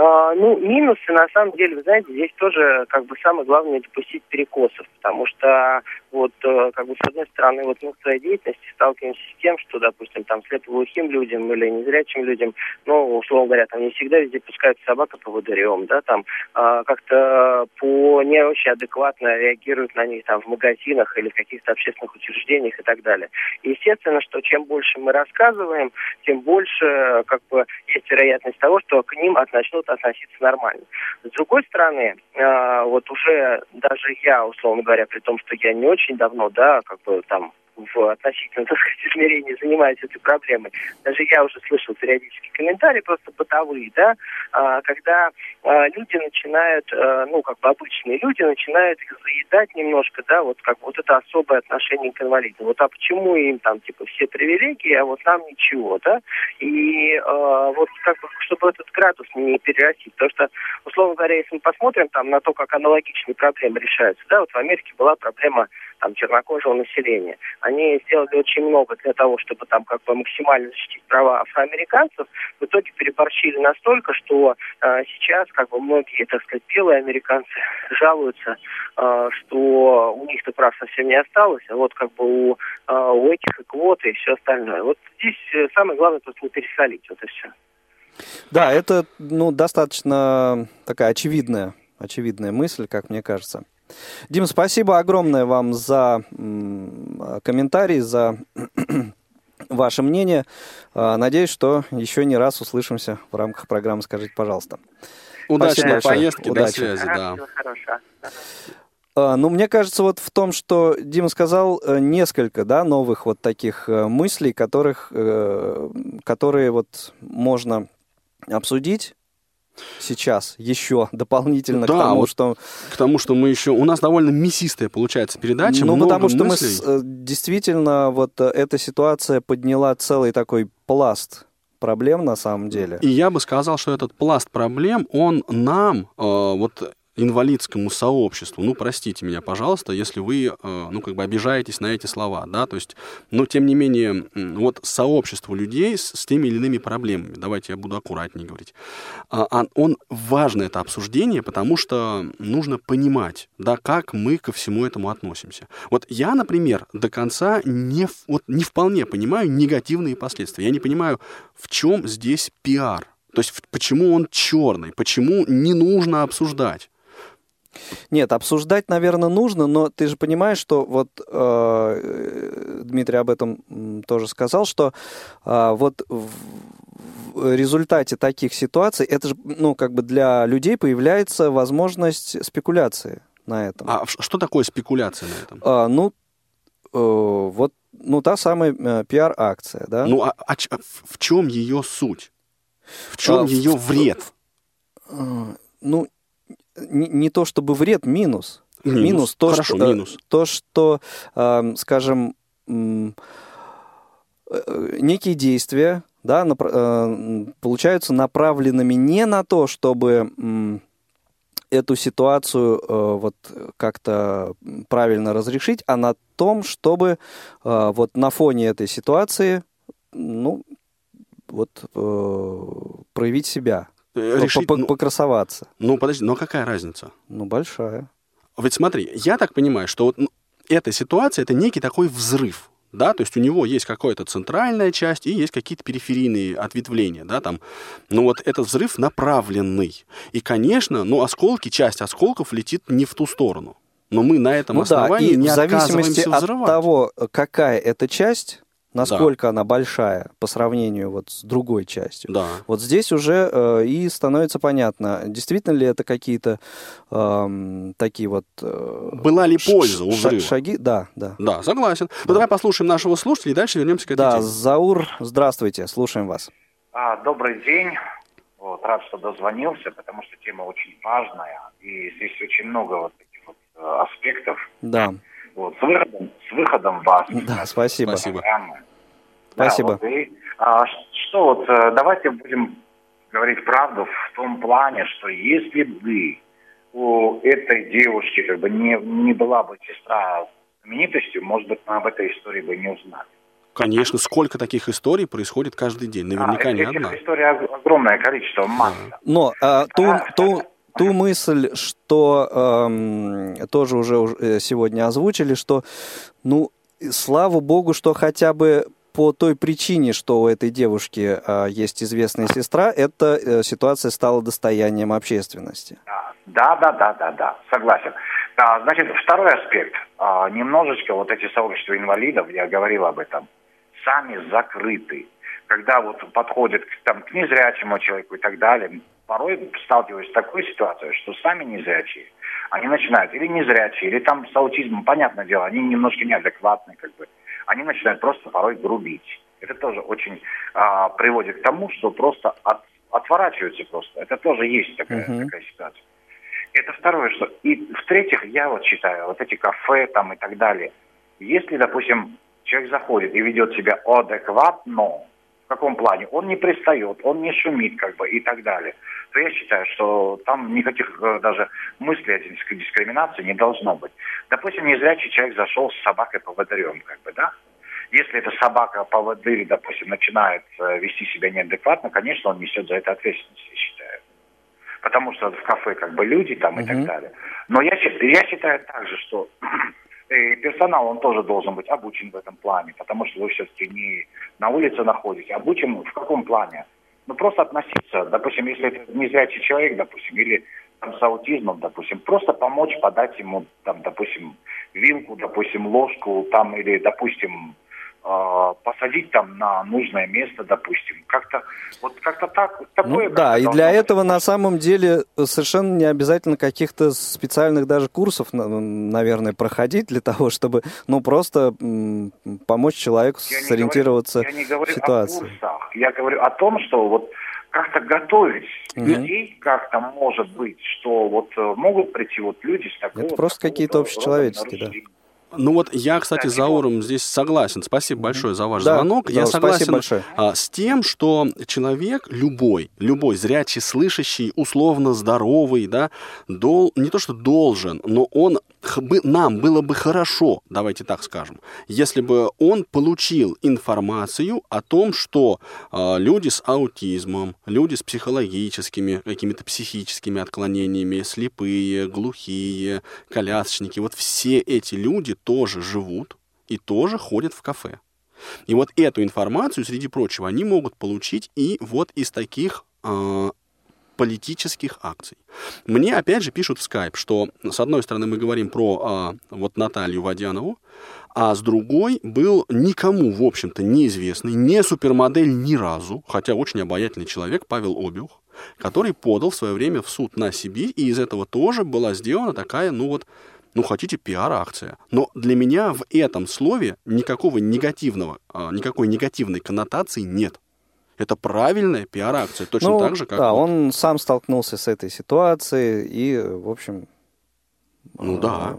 А, ну, минусы, на самом деле, вы знаете, здесь тоже, как бы, самое главное допустить перекосов, потому что, вот, э, как бы, с одной стороны, вот мы в своей деятельности сталкиваемся с тем, что, допустим, там, слепоглухим людям или незрячим людям, ну, условно говоря, там не всегда везде пускают собака по водырем, да, там, э, как-то по не очень адекватно реагируют на них там в магазинах или в каких-то общественных учреждениях и так далее. И, естественно, что чем больше мы рассказываем, тем больше, как бы, есть вероятность того, что к ним начнут относиться нормально. С другой стороны, э, вот уже даже я, условно говоря, при том, что я не очень давно, да, как бы там в относительно, так сказать, измерении занимаюсь этой проблемой. Даже я уже слышал периодически комментарии, просто бытовые, да, а, когда а, люди начинают, а, ну, как бы обычные люди начинают их заедать немножко, да, вот как вот это особое отношение к инвалидам. Вот а почему им там, типа, все привилегии, а вот нам ничего, да? И вот как бы, чтобы этот градус не перерастить. Потому что, условно говоря, если мы посмотрим там на то, как аналогичные проблемы решаются, да, вот в Америке была проблема там чернокожего населения. Они сделали очень много для того, чтобы там как бы максимально защитить права афроамериканцев. В итоге переборщили настолько, что э, сейчас как бы многие, так сказать, белые американцы жалуются, э, что у них-то прав совсем не осталось, а вот как бы у, э, у этих и квоты и все остальное. Вот здесь э, самое главное просто не пересолить, вот и все. Да, это ну, достаточно такая очевидная, очевидная мысль, как мне кажется. Дим, спасибо огромное вам за комментарий, за ваше мнение. А, надеюсь, что еще не раз услышимся в рамках программы «Скажите, пожалуйста». Удачной поездки, Удачи. до связи, да. А, ну, мне кажется, вот в том, что Дима сказал э, несколько, да, новых вот таких э, мыслей, которых, э, которые вот можно обсудить сейчас еще дополнительно да, к тому, вот что... К тому, что мы еще... У нас довольно мясистая получается передача, Ну, потому что мы мыслей. с- э, действительно, вот э, эта ситуация подняла целый такой пласт проблем на самом деле. И я бы сказал, что этот пласт проблем, он нам, э, вот инвалидскому сообществу, ну, простите меня, пожалуйста, если вы, э, ну, как бы обижаетесь на эти слова, да, то есть, но, тем не менее, вот сообществу людей с, с теми или иными проблемами, давайте я буду аккуратнее говорить, а, а он, важно это обсуждение, потому что нужно понимать, да, как мы ко всему этому относимся. Вот я, например, до конца не, вот, не вполне понимаю негативные последствия, я не понимаю, в чем здесь пиар, то есть почему он черный, почему не нужно обсуждать. Нет, обсуждать, наверное, нужно, но ты же понимаешь, что вот э, Дмитрий об этом тоже сказал, что э, вот в, в результате таких ситуаций это же, ну, как бы для людей появляется возможность спекуляции на этом. А что такое спекуляция на этом? А, ну, э, вот, ну, та самая э, пиар-акция, да? Ну, а, а а в в чем ее суть? В чем А, в- ее вред? Э, Ну, не, не то чтобы вред, минус. Минус. то, Хорошо, что, э, минус. То, что, э, скажем, э, некие действия, да, напра- э, получаются направленными не на то, чтобы м, эту ситуацию э, вот как-то правильно разрешить, а на том, чтобы э, вот на фоне этой ситуации, ну, вот э, проявить себя, Э, решить- по- ну, покрасоваться. ну, подожди, но какая разница? Ну, большая. Ведь смотри, я так понимаю, что вот ну, эта ситуация это некий такой взрыв. Да, то есть у него есть какая-то центральная часть и есть какие-то периферийные ответвления, да, там. Но вот этот взрыв направленный. И, конечно, ну, осколки, часть осколков летит не в ту сторону. Но мы на этом Ну да, основании и не в зависимости от взрывать. того, какая эта часть, насколько она большая по сравнению вот с другой частью. Да. Вот здесь уже э, и становится понятно, действительно ли это какие-то эм, такие вот... э, Была ли польза у взрыва? Шаги, да, да. Да, согласен. Ну, давай послушаем нашего слушателя и дальше вернемся к этой Да, теме. Заур, здравствуйте, слушаем вас. А, добрый день. Вот, рад, что дозвонился, потому что тема очень важная. И здесь очень много вот таких вот э, аспектов. Да, Вот, с выходом, с выходом вас. да, спасибо. Спасибо. программы. Спасибо. Да, вот, и, а, что вот, э, давайте будем говорить правду в том плане, что если бы у этой девушки как бы не, не была бы сестра знаменитостью, может быть, мы об этой истории бы не узнали. Конечно, сколько таких историй происходит каждый день. Наверняка а, не этих одна. историй ог- огромное количество, масса. Но а, ту, ту, ту мысль, что эм, тоже уже уж, э, сегодня озвучили, что, ну, слава богу, что хотя бы по той причине, что у этой девушки э, есть известная сестра, эта э, ситуация стала достоянием общественности. Да, да, да, да, да, согласен. А, значит, второй аспект. А, немножечко вот эти сообщества инвалидов, я говорил об этом, сами закрыты. Когда вот подходят там, к незрячему человеку и так далее, порой сталкиваюсь с такой ситуацией, что сами незрячие, они начинают, или незрячие, или там с аутизмом, понятное дело, они немножко неадекватны, как бы, они начинают просто порой грубить. Это тоже очень а, приводит к тому, что просто от- отворачиваются просто. Это тоже есть такая, Мгм. такая ситуация. Это второе, что... И в-третьих, я вот считаю, вот эти кафе там и так далее, если, допустим, человек заходит и ведет себя адекватно, в каком плане? Он не пристает, он не шумит, как бы, и так далее. То я считаю, что там никаких э, даже мыслей о диск- дискриминации не должно быть. Допустим, незрячий человек зашел с собакой поводырем, как бы, да? Если эта собака поводырь, допустим, начинает э, вести себя неадекватно, конечно, он несет за это ответственность, я считаю. Потому что в кафе как бы люди там и так далее. Но я, я считаю также, что э, персонал, он тоже должен быть обучен в этом плане, потому что вы все-таки не на улице находитесь. Обучен в каком плане? Ну, просто относиться, допустим, если это незрячий человек, допустим, или там, с аутизмом, допустим, просто помочь подать ему, там, допустим, вилку, допустим, ложку, там, или, допустим, посадить там на нужное место, допустим. Как-то, вот как-то так, такое Ну да, и для быть. этого на самом деле совершенно не обязательно каких-то специальных даже курсов, на- наверное, проходить для того, чтобы, ну, просто помочь человеку Я сориентироваться говорю, я не говорю в ситуации. о курсах. Я говорю о том, что вот как-то готовить mm-hmm. людей, как-то может быть, что вот э, могут прийти вот люди с такого... Это просто какие-то общечеловеческие, да. Ну вот я, кстати, с Зауром здесь согласен. Спасибо большое за ваш да, звонок. я согласен большое. А, с тем, что человек любой, любой зрячий, слышащий, условно здоровый, да, дол, не то что должен, но он нам было бы хорошо, давайте так скажем, если бы он получил информацию о том, что э, люди с аутизмом, люди с психологическими, какими-то психическими отклонениями, слепые, глухие, колясочники, вот все эти люди тоже живут и тоже ходят в кафе. И вот эту информацию, среди прочего, они могут получить и вот из таких э, политических акций. Мне опять же пишут в скайп, что с одной стороны мы говорим про а, вот Наталью Водянову, а с другой был никому, в общем-то, неизвестный, не супермодель ни разу, хотя очень обаятельный человек Павел Обюх, который подал в свое время в суд на Сибирь, и из этого тоже была сделана такая, ну вот, ну хотите, пиар-акция. Но для меня в этом слове никакого негативного, а, никакой негативной коннотации нет. Это правильная пиар-акция, точно ну, так же, как... Да, вот... он сам столкнулся с этой ситуацией, и, в общем... Ну да.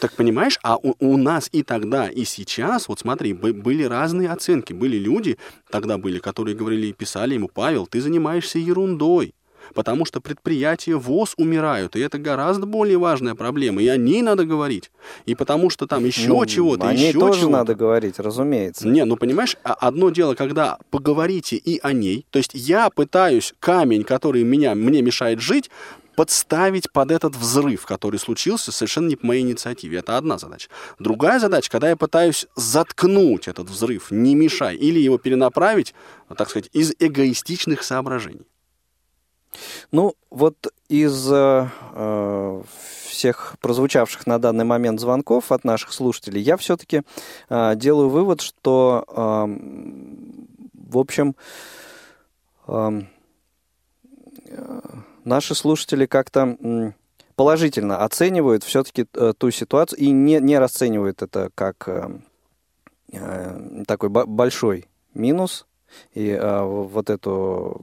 Так понимаешь, а у, у нас и тогда, и сейчас, вот смотри, были разные оценки. Были люди, тогда были, которые говорили и писали ему, Павел, ты занимаешься ерундой потому что предприятия ВОЗ умирают, и это гораздо более важная проблема, и о ней надо говорить. И потому что там еще ну, чего-то, еще чего-то. Тоже надо говорить, разумеется. Не, ну понимаешь, а одно дело, когда поговорите и о ней, то есть я пытаюсь камень, который меня, мне мешает жить, подставить под этот взрыв, который случился совершенно не по моей инициативе. Это одна задача. Другая задача, когда я пытаюсь заткнуть этот взрыв, не мешай, или его перенаправить, так сказать, из эгоистичных соображений. Ну, вот из э, э, всех прозвучавших на данный момент звонков от наших слушателей, я все-таки э, делаю вывод, что, э, в общем, э, наши слушатели как-то положительно оценивают все-таки э, ту ситуацию и не, не расценивают это как э, э, такой большой минус. И э, вот эту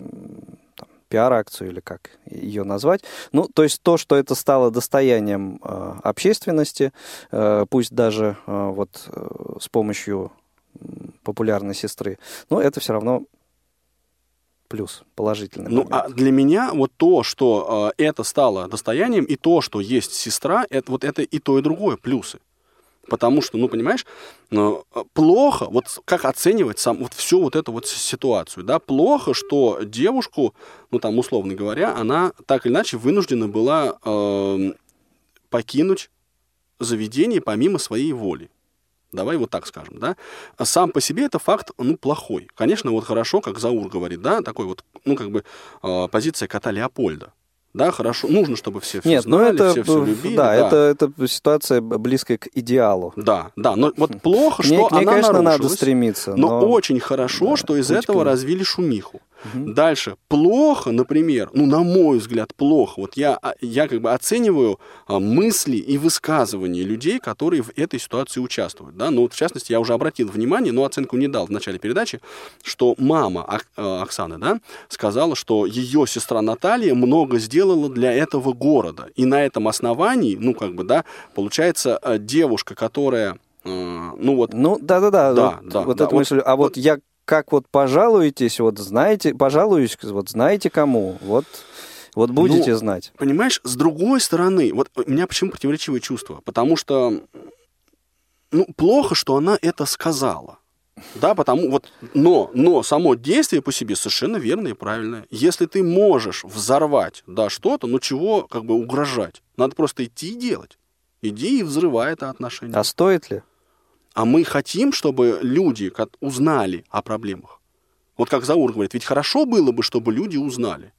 пиар-акцию или как ее назвать. Ну, то есть то, что это стало достоянием э, общественности, э, пусть даже э, вот э, с помощью популярной сестры, но это все равно плюс, положительный Ну, а для меня вот то, что э, это стало достоянием, и то, что есть сестра, это вот это и то, и другое плюсы. Потому что, ну, понимаешь, ну, плохо, вот как оценивать сам, вот всю вот эту вот ситуацию, да, плохо, что девушку, ну, там, условно говоря, она так или иначе вынуждена была э, покинуть заведение помимо своей воли. Давай вот так скажем, да. А сам по себе это факт, ну, плохой. Конечно, вот хорошо, как Заур говорит, да, такой вот, ну, как бы э, позиция кота Леопольда. Да, хорошо, нужно, чтобы все, все Нет, знали, ну это, все все любили. Да, да. Это, это ситуация близкая к идеалу. Да, да, но вот плохо, что мне, она конечно, надо стремиться. Но, но очень хорошо, да, что из этого развили шумиху. Угу. Дальше. Плохо, например, ну, на мой взгляд, плохо. Вот я, а, я как бы оцениваю а, мысли и высказывания людей, которые в этой ситуации участвуют. Да? Ну, вот, в частности, я уже обратил внимание, но оценку не дал в начале передачи, что мама Ок, э, Оксаны да, сказала, что ее сестра Наталья много сделала для этого города. И на этом основании, ну, как бы, да, получается, э, девушка, которая Uh, ну вот. Ну да, да, да. Да, вот, да. Вот да, эту вот, мысль. А вот, вот я как вот пожалуетесь, вот знаете, пожалуюсь, вот знаете кому, вот, вот будете ну, знать. Понимаешь, с другой стороны, вот у меня почему противоречивые чувства? Потому что, ну, плохо, что она это сказала. Да, потому вот, но, но само действие по себе совершенно верное и правильное. Если ты можешь взорвать, да, что-то, ну чего как бы угрожать? Надо просто идти и делать. Иди и взрывай это отношение. А стоит ли? А мы хотим, чтобы люди узнали о проблемах. Вот как Заур говорит, ведь хорошо было бы, чтобы люди узнали.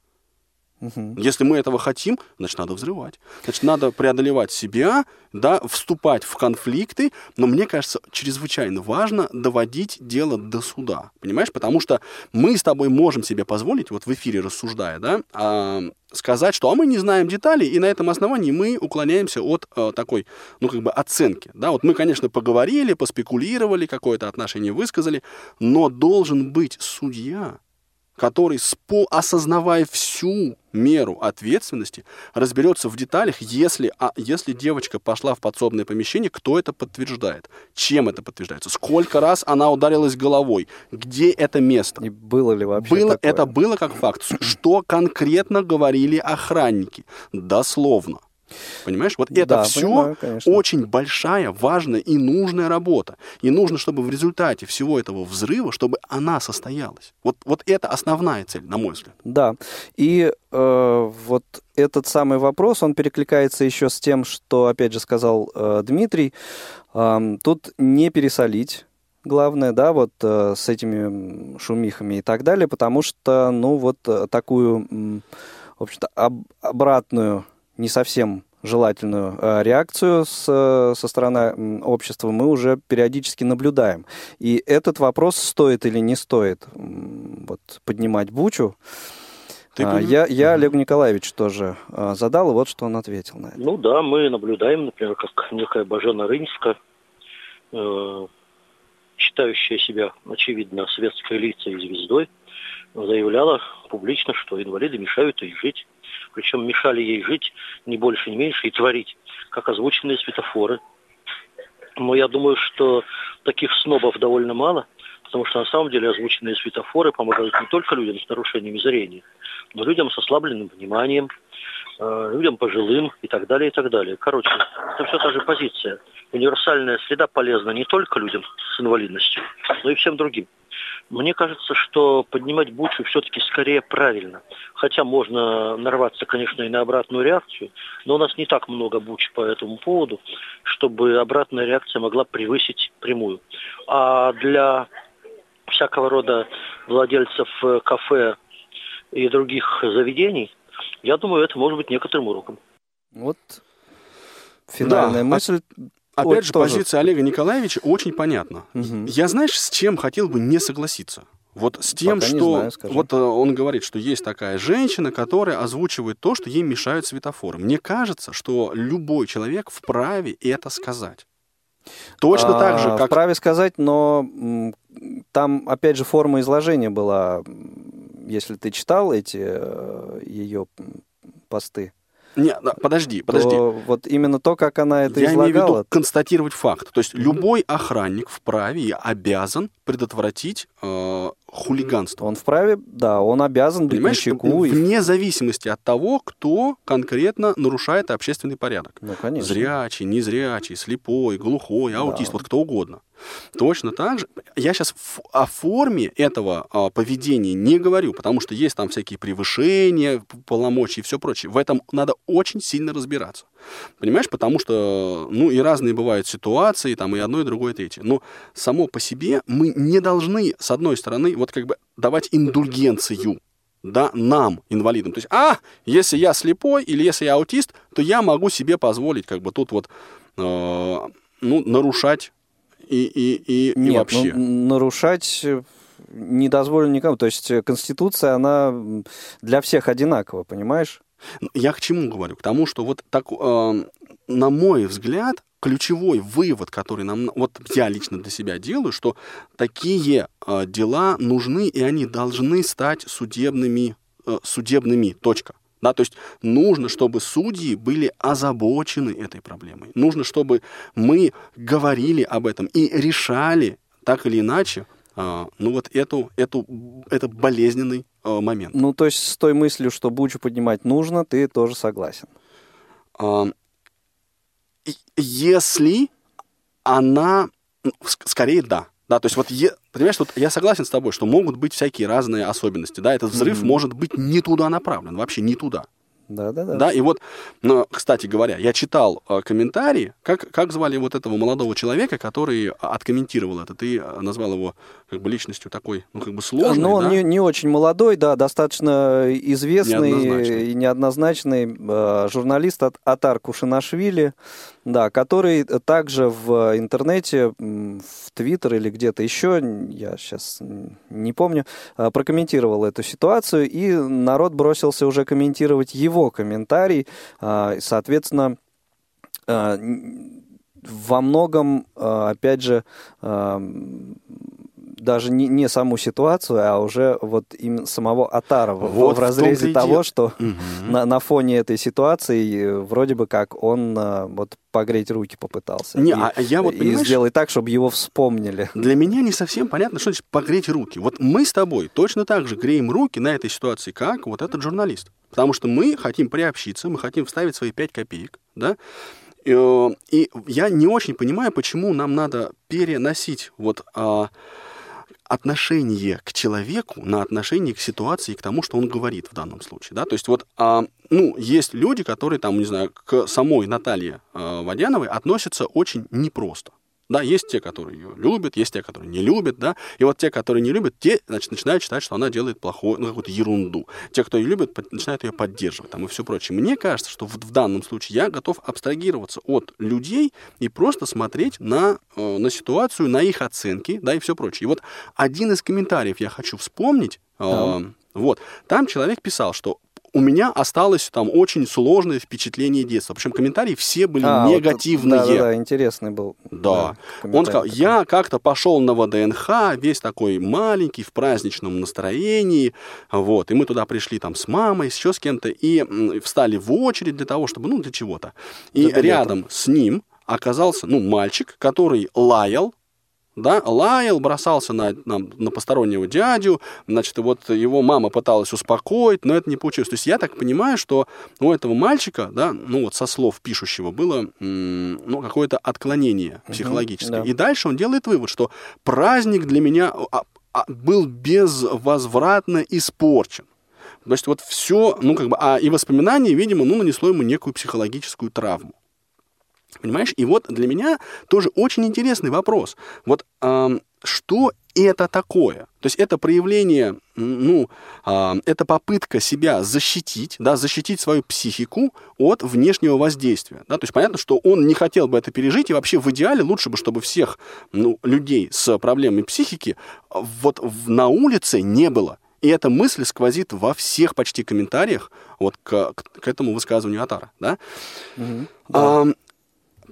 Угу. Если мы этого хотим, значит, надо взрывать. Значит, надо преодолевать себя, да, вступать в конфликты, но мне кажется, чрезвычайно важно доводить дело до суда. Понимаешь? Потому что мы с тобой можем себе позволить, вот в эфире рассуждая, да, а, сказать, что а мы не знаем деталей, и на этом основании мы уклоняемся от а, такой, ну, как бы оценки. Да, вот мы, конечно, поговорили, поспекулировали, какое-то отношение высказали, но должен быть судья, который, осознавая всю меру ответственности, разберется в деталях, если, а, если девочка пошла в подсобное помещение, кто это подтверждает, чем это подтверждается, сколько раз она ударилась головой, где это место. И было ли вообще было, такое? Это было как факт. Что конкретно говорили охранники? Дословно. Понимаешь, вот это Да, все понимаю, конечно. очень большая, важная и нужная работа. И нужно, чтобы в результате всего этого взрыва, чтобы она состоялась. Вот, вот это основная цель, на мой взгляд. Да, и э, вот этот самый вопрос, он перекликается еще с тем, что, опять же, сказал э, Дмитрий. Ам, тут не пересолить, главное, да, вот э, с этими шумихами и так далее, потому что, ну, вот э, такую, в общем-то, об- обратную, не совсем желательную э, реакцию с, э, со стороны общества мы уже периодически наблюдаем. И этот вопрос, стоит или не стоит вот, поднимать бучу, Ты а, я, я Олегу Николаевичу тоже а, задал, и вот что он ответил на это. Ну да, мы наблюдаем, например, как некая Бажена Рынска, э, считающая себя, очевидно, светской лицей и звездой, заявляла публично, что инвалиды мешают ей жить. Причем мешали ей жить не больше, не меньше и творить, как озвученные светофоры. Но я думаю, что таких снобов довольно мало, потому что на самом деле озвученные светофоры помогают не только людям с нарушениями зрения, но людям с ослабленным вниманием, людям пожилым и так далее, и так далее. Короче, это все та же позиция. Универсальная среда полезна не только людям с инвалидностью, но и всем другим. Мне кажется, что поднимать бучу все-таки скорее правильно. Хотя можно нарваться, конечно, и на обратную реакцию, но у нас не так много буч по этому поводу, чтобы обратная реакция могла превысить прямую. А для всякого рода владельцев э, кафе и других заведений, я думаю, это может быть некоторым уроком. Вот финальная Да, мысль. Опять Ой, же, тоже. позиция Олега Николаевича очень понятна. Мгм. Я, знаешь, с чем хотел бы не согласиться? Вот с тем, Пока что знаю, скажи. вот э, он говорит, что есть такая женщина, которая озвучивает то, что ей мешают светофоры. Мне кажется, что любой человек вправе это сказать. Точно А, так же, как Вправе сказать, но там, опять же, форма изложения была, если ты читал эти э, ее посты, Не, подожди, подожди. то вот именно то, как она это Я имею в излагала, виду констатировать факт. То есть любой охранник вправе и обязан предотвратить э, хулиганство. он вправе, да, он обязан быть Понимаешь, и- вне зависимости от того, кто конкретно нарушает общественный порядок. Ну, конечно. Зрячий, незрячий, слепой, глухой, аутист, вот кто угодно. Точно так же. Я сейчас о форме этого а, поведения не говорю, потому что есть там всякие превышения полномочий и все прочее. В этом надо очень сильно разбираться. Понимаешь, потому что, ну, и разные бывают ситуации, там и одно, и другое, и третье. Но само по себе мы не должны, с одной стороны, вот как бы давать индульгенцию да, нам, инвалидам. То есть, а, если я слепой или если я аутист, то я могу себе позволить как бы тут вот, э, ну, нарушать и, и, и, и Нет, вообще. ну, нарушать не дозволено никому. То есть э, Конституция, она для всех одинакова, понимаешь? Я к чему говорю? К тому, что вот так, э, на мой взгляд, ключевой вывод, который нам, вот я лично для себя делаю, что такие э, дела нужны, и они должны стать судебными, э, судебными, точка. Да, то есть нужно, чтобы судьи были озабочены этой проблемой. Нужно, чтобы мы говорили об этом и решали так или иначе, э, ну вот эту, эту, это болезненный момент. Ну, то есть с той мыслью, что бучу поднимать нужно, ты тоже согласен. А, если она, ну, ск- скорее да. Да, то есть вот, е- понимаешь, тут я согласен с тобой, что могут быть всякие разные особенности, да, этот взрыв Мгм. может быть не туда направлен, вообще не туда. Да-да-да. Да, и вот, ну, кстати говоря, я читал э, комментарии, как, как звали вот этого молодого человека, который откомментировал это, ты э, назвал его как бы личностью такой, ну, как бы сложной, Но он да? не, не очень молодой, да, достаточно известный Неоднозначный. и неоднозначный э, журналист от, Атар Кушинашвили, да, который также в интернете, в Твиттер или где-то еще, я сейчас не помню, э, прокомментировал эту ситуацию, и народ бросился уже комментировать его комментарий, э, соответственно, э, во многом, э, опять же, даже не, не саму ситуацию, а уже вот именно самого Атарова вот в разрезе в того, что угу. на, на фоне этой ситуации э, вроде бы как он э, вот погреть руки попытался. Не, и, а я вот, и сделать так, чтобы его вспомнили. Для меня не совсем понятно, что значит погреть руки. Вот мы с тобой точно так же греем руки на этой ситуации, как вот этот журналист. Потому что мы хотим приобщиться, мы хотим вставить свои 5 копеек, да, Э, и я не очень понимаю, почему нам надо переносить вот а, отношение к человеку на отношение к ситуации к тому, что он говорит в данном случае. Да? То есть вот, а, ну, есть люди, которые там, не знаю, к самой Наталье а, Водяновой относятся очень непросто. Да, есть те, которые ее любят, есть те, которые не любят, да, и вот те, которые не любят, те, значит, начинают считать, что она делает плохую, ну, какую-то ерунду. Те, кто ее любит, начинают ее поддерживать, там, и все прочее. Мне кажется, что в, в данном случае я готов абстрагироваться от людей и просто смотреть на, э, на ситуацию, на их оценки, да, и все прочее. И вот один из комментариев я хочу вспомнить, э, да. Вот. Там человек писал, что у меня осталось там очень сложное впечатление детства. Причем комментарии все были а, негативные. Вот, да, да, да, интересный был. Да. да Он сказал, такой. я как-то пошел на ВДНХ, весь такой маленький, в праздничном настроении, вот, и мы туда пришли там с мамой, еще с кем-то, и встали в очередь для того, чтобы, ну, для чего-то. И рядом с ним оказался, ну, мальчик, который лаял, да, лаял, бросался на, на, на постороннего дядю, значит, вот его мама пыталась успокоить, но это не получилось. То есть я так понимаю, что у этого мальчика, да, ну вот со слов пишущего было, ну, какое-то отклонение психологическое. Uh-huh, да. И дальше он делает вывод, что праздник для меня а, а, был безвозвратно испорчен. Есть вот все, ну как бы, а и воспоминание, видимо, ну нанесло ему некую психологическую травму. Понимаешь? И вот для меня тоже очень интересный вопрос. Вот эм, что это такое? То есть это проявление, ну, э, это попытка себя защитить, да, защитить свою психику от внешнего воздействия. Да? То есть понятно, что он не хотел бы это пережить, и вообще в идеале лучше бы, чтобы всех ну, людей с проблемами психики вот в, на улице не было. И эта мысль сквозит во всех почти комментариях вот к, к, к этому высказыванию Атара. Да? Угу, да. А,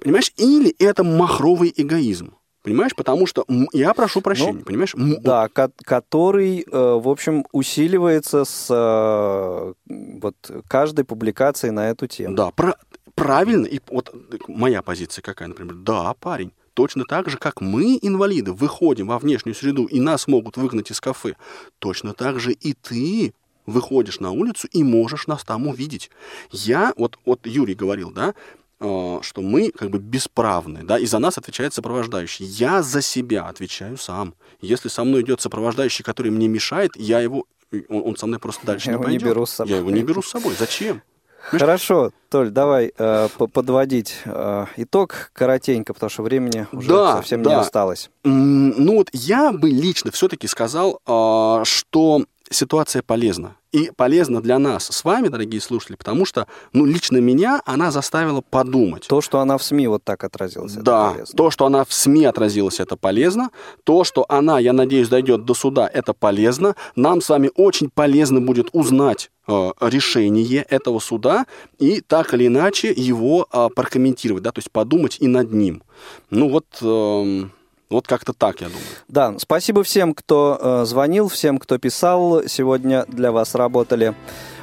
Понимаешь? Или это махровый эгоизм. Понимаешь, потому что я прошу прощения, ну, понимаешь? Да, ко- который, э, в общем, усиливается с э, вот каждой публикацией на эту тему. Да, про- правильно. И вот моя позиция какая, например? Да, парень. Точно так же, как мы, инвалиды, выходим во внешнюю среду и нас могут выгнать из кафе, точно так же и ты выходишь на улицу и можешь нас там увидеть. Я, вот, вот Юрий говорил, да, Э, что мы как бы бесправны, да, и за нас отвечает сопровождающий. Я за себя отвечаю сам. Если со мной идет сопровождающий, который мне мешает, я его, он, он со мной просто дальше я не пойдет. Не беру с собой. Я его не беру с собой. Зачем? Хорошо, Толь, давай э, подводить э, итог коротенько, потому что времени уже да, совсем да. не осталось. Ну вот я бы лично все-таки сказал, э, что ситуация полезна. И полезна для нас с вами, дорогие слушатели, потому что, ну, лично меня она заставила подумать. То, что она в СМИ вот так отразилась, да, это то, что она в СМИ отразилась, это полезно. То, что она, я надеюсь, дойдет до суда, это полезно. Нам с вами очень полезно будет узнать э, решение этого суда и так или иначе его э, прокомментировать, да, то есть подумать и над ним. Ну вот... Э, вот как-то так, я думаю. Да, спасибо всем, кто э, звонил, всем, кто писал. Сегодня для вас работали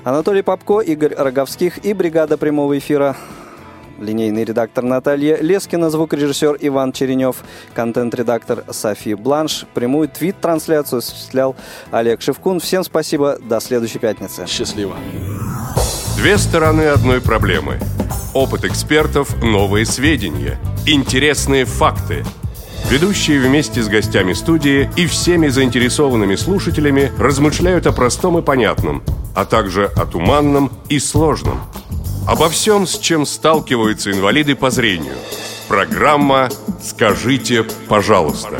Анатолий Попко, Игорь Роговских и бригада прямого эфира. Линейный редактор Наталья Лескина, звукорежиссер Иван Черенев, контент-редактор Софи Бланш. Прямую твит-трансляцию осуществлял Олег Шевкун. Всем спасибо, до следующей пятницы. Счастливо. Две стороны одной проблемы. Опыт экспертов, новые сведения, интересные факты – Ведущие вместе с гостями студии и всеми заинтересованными слушателями размышляют о простом и понятном, а также о туманном и сложном. Обо всем, с чем сталкиваются инвалиды по зрению. Программа «Скажите, пожалуйста».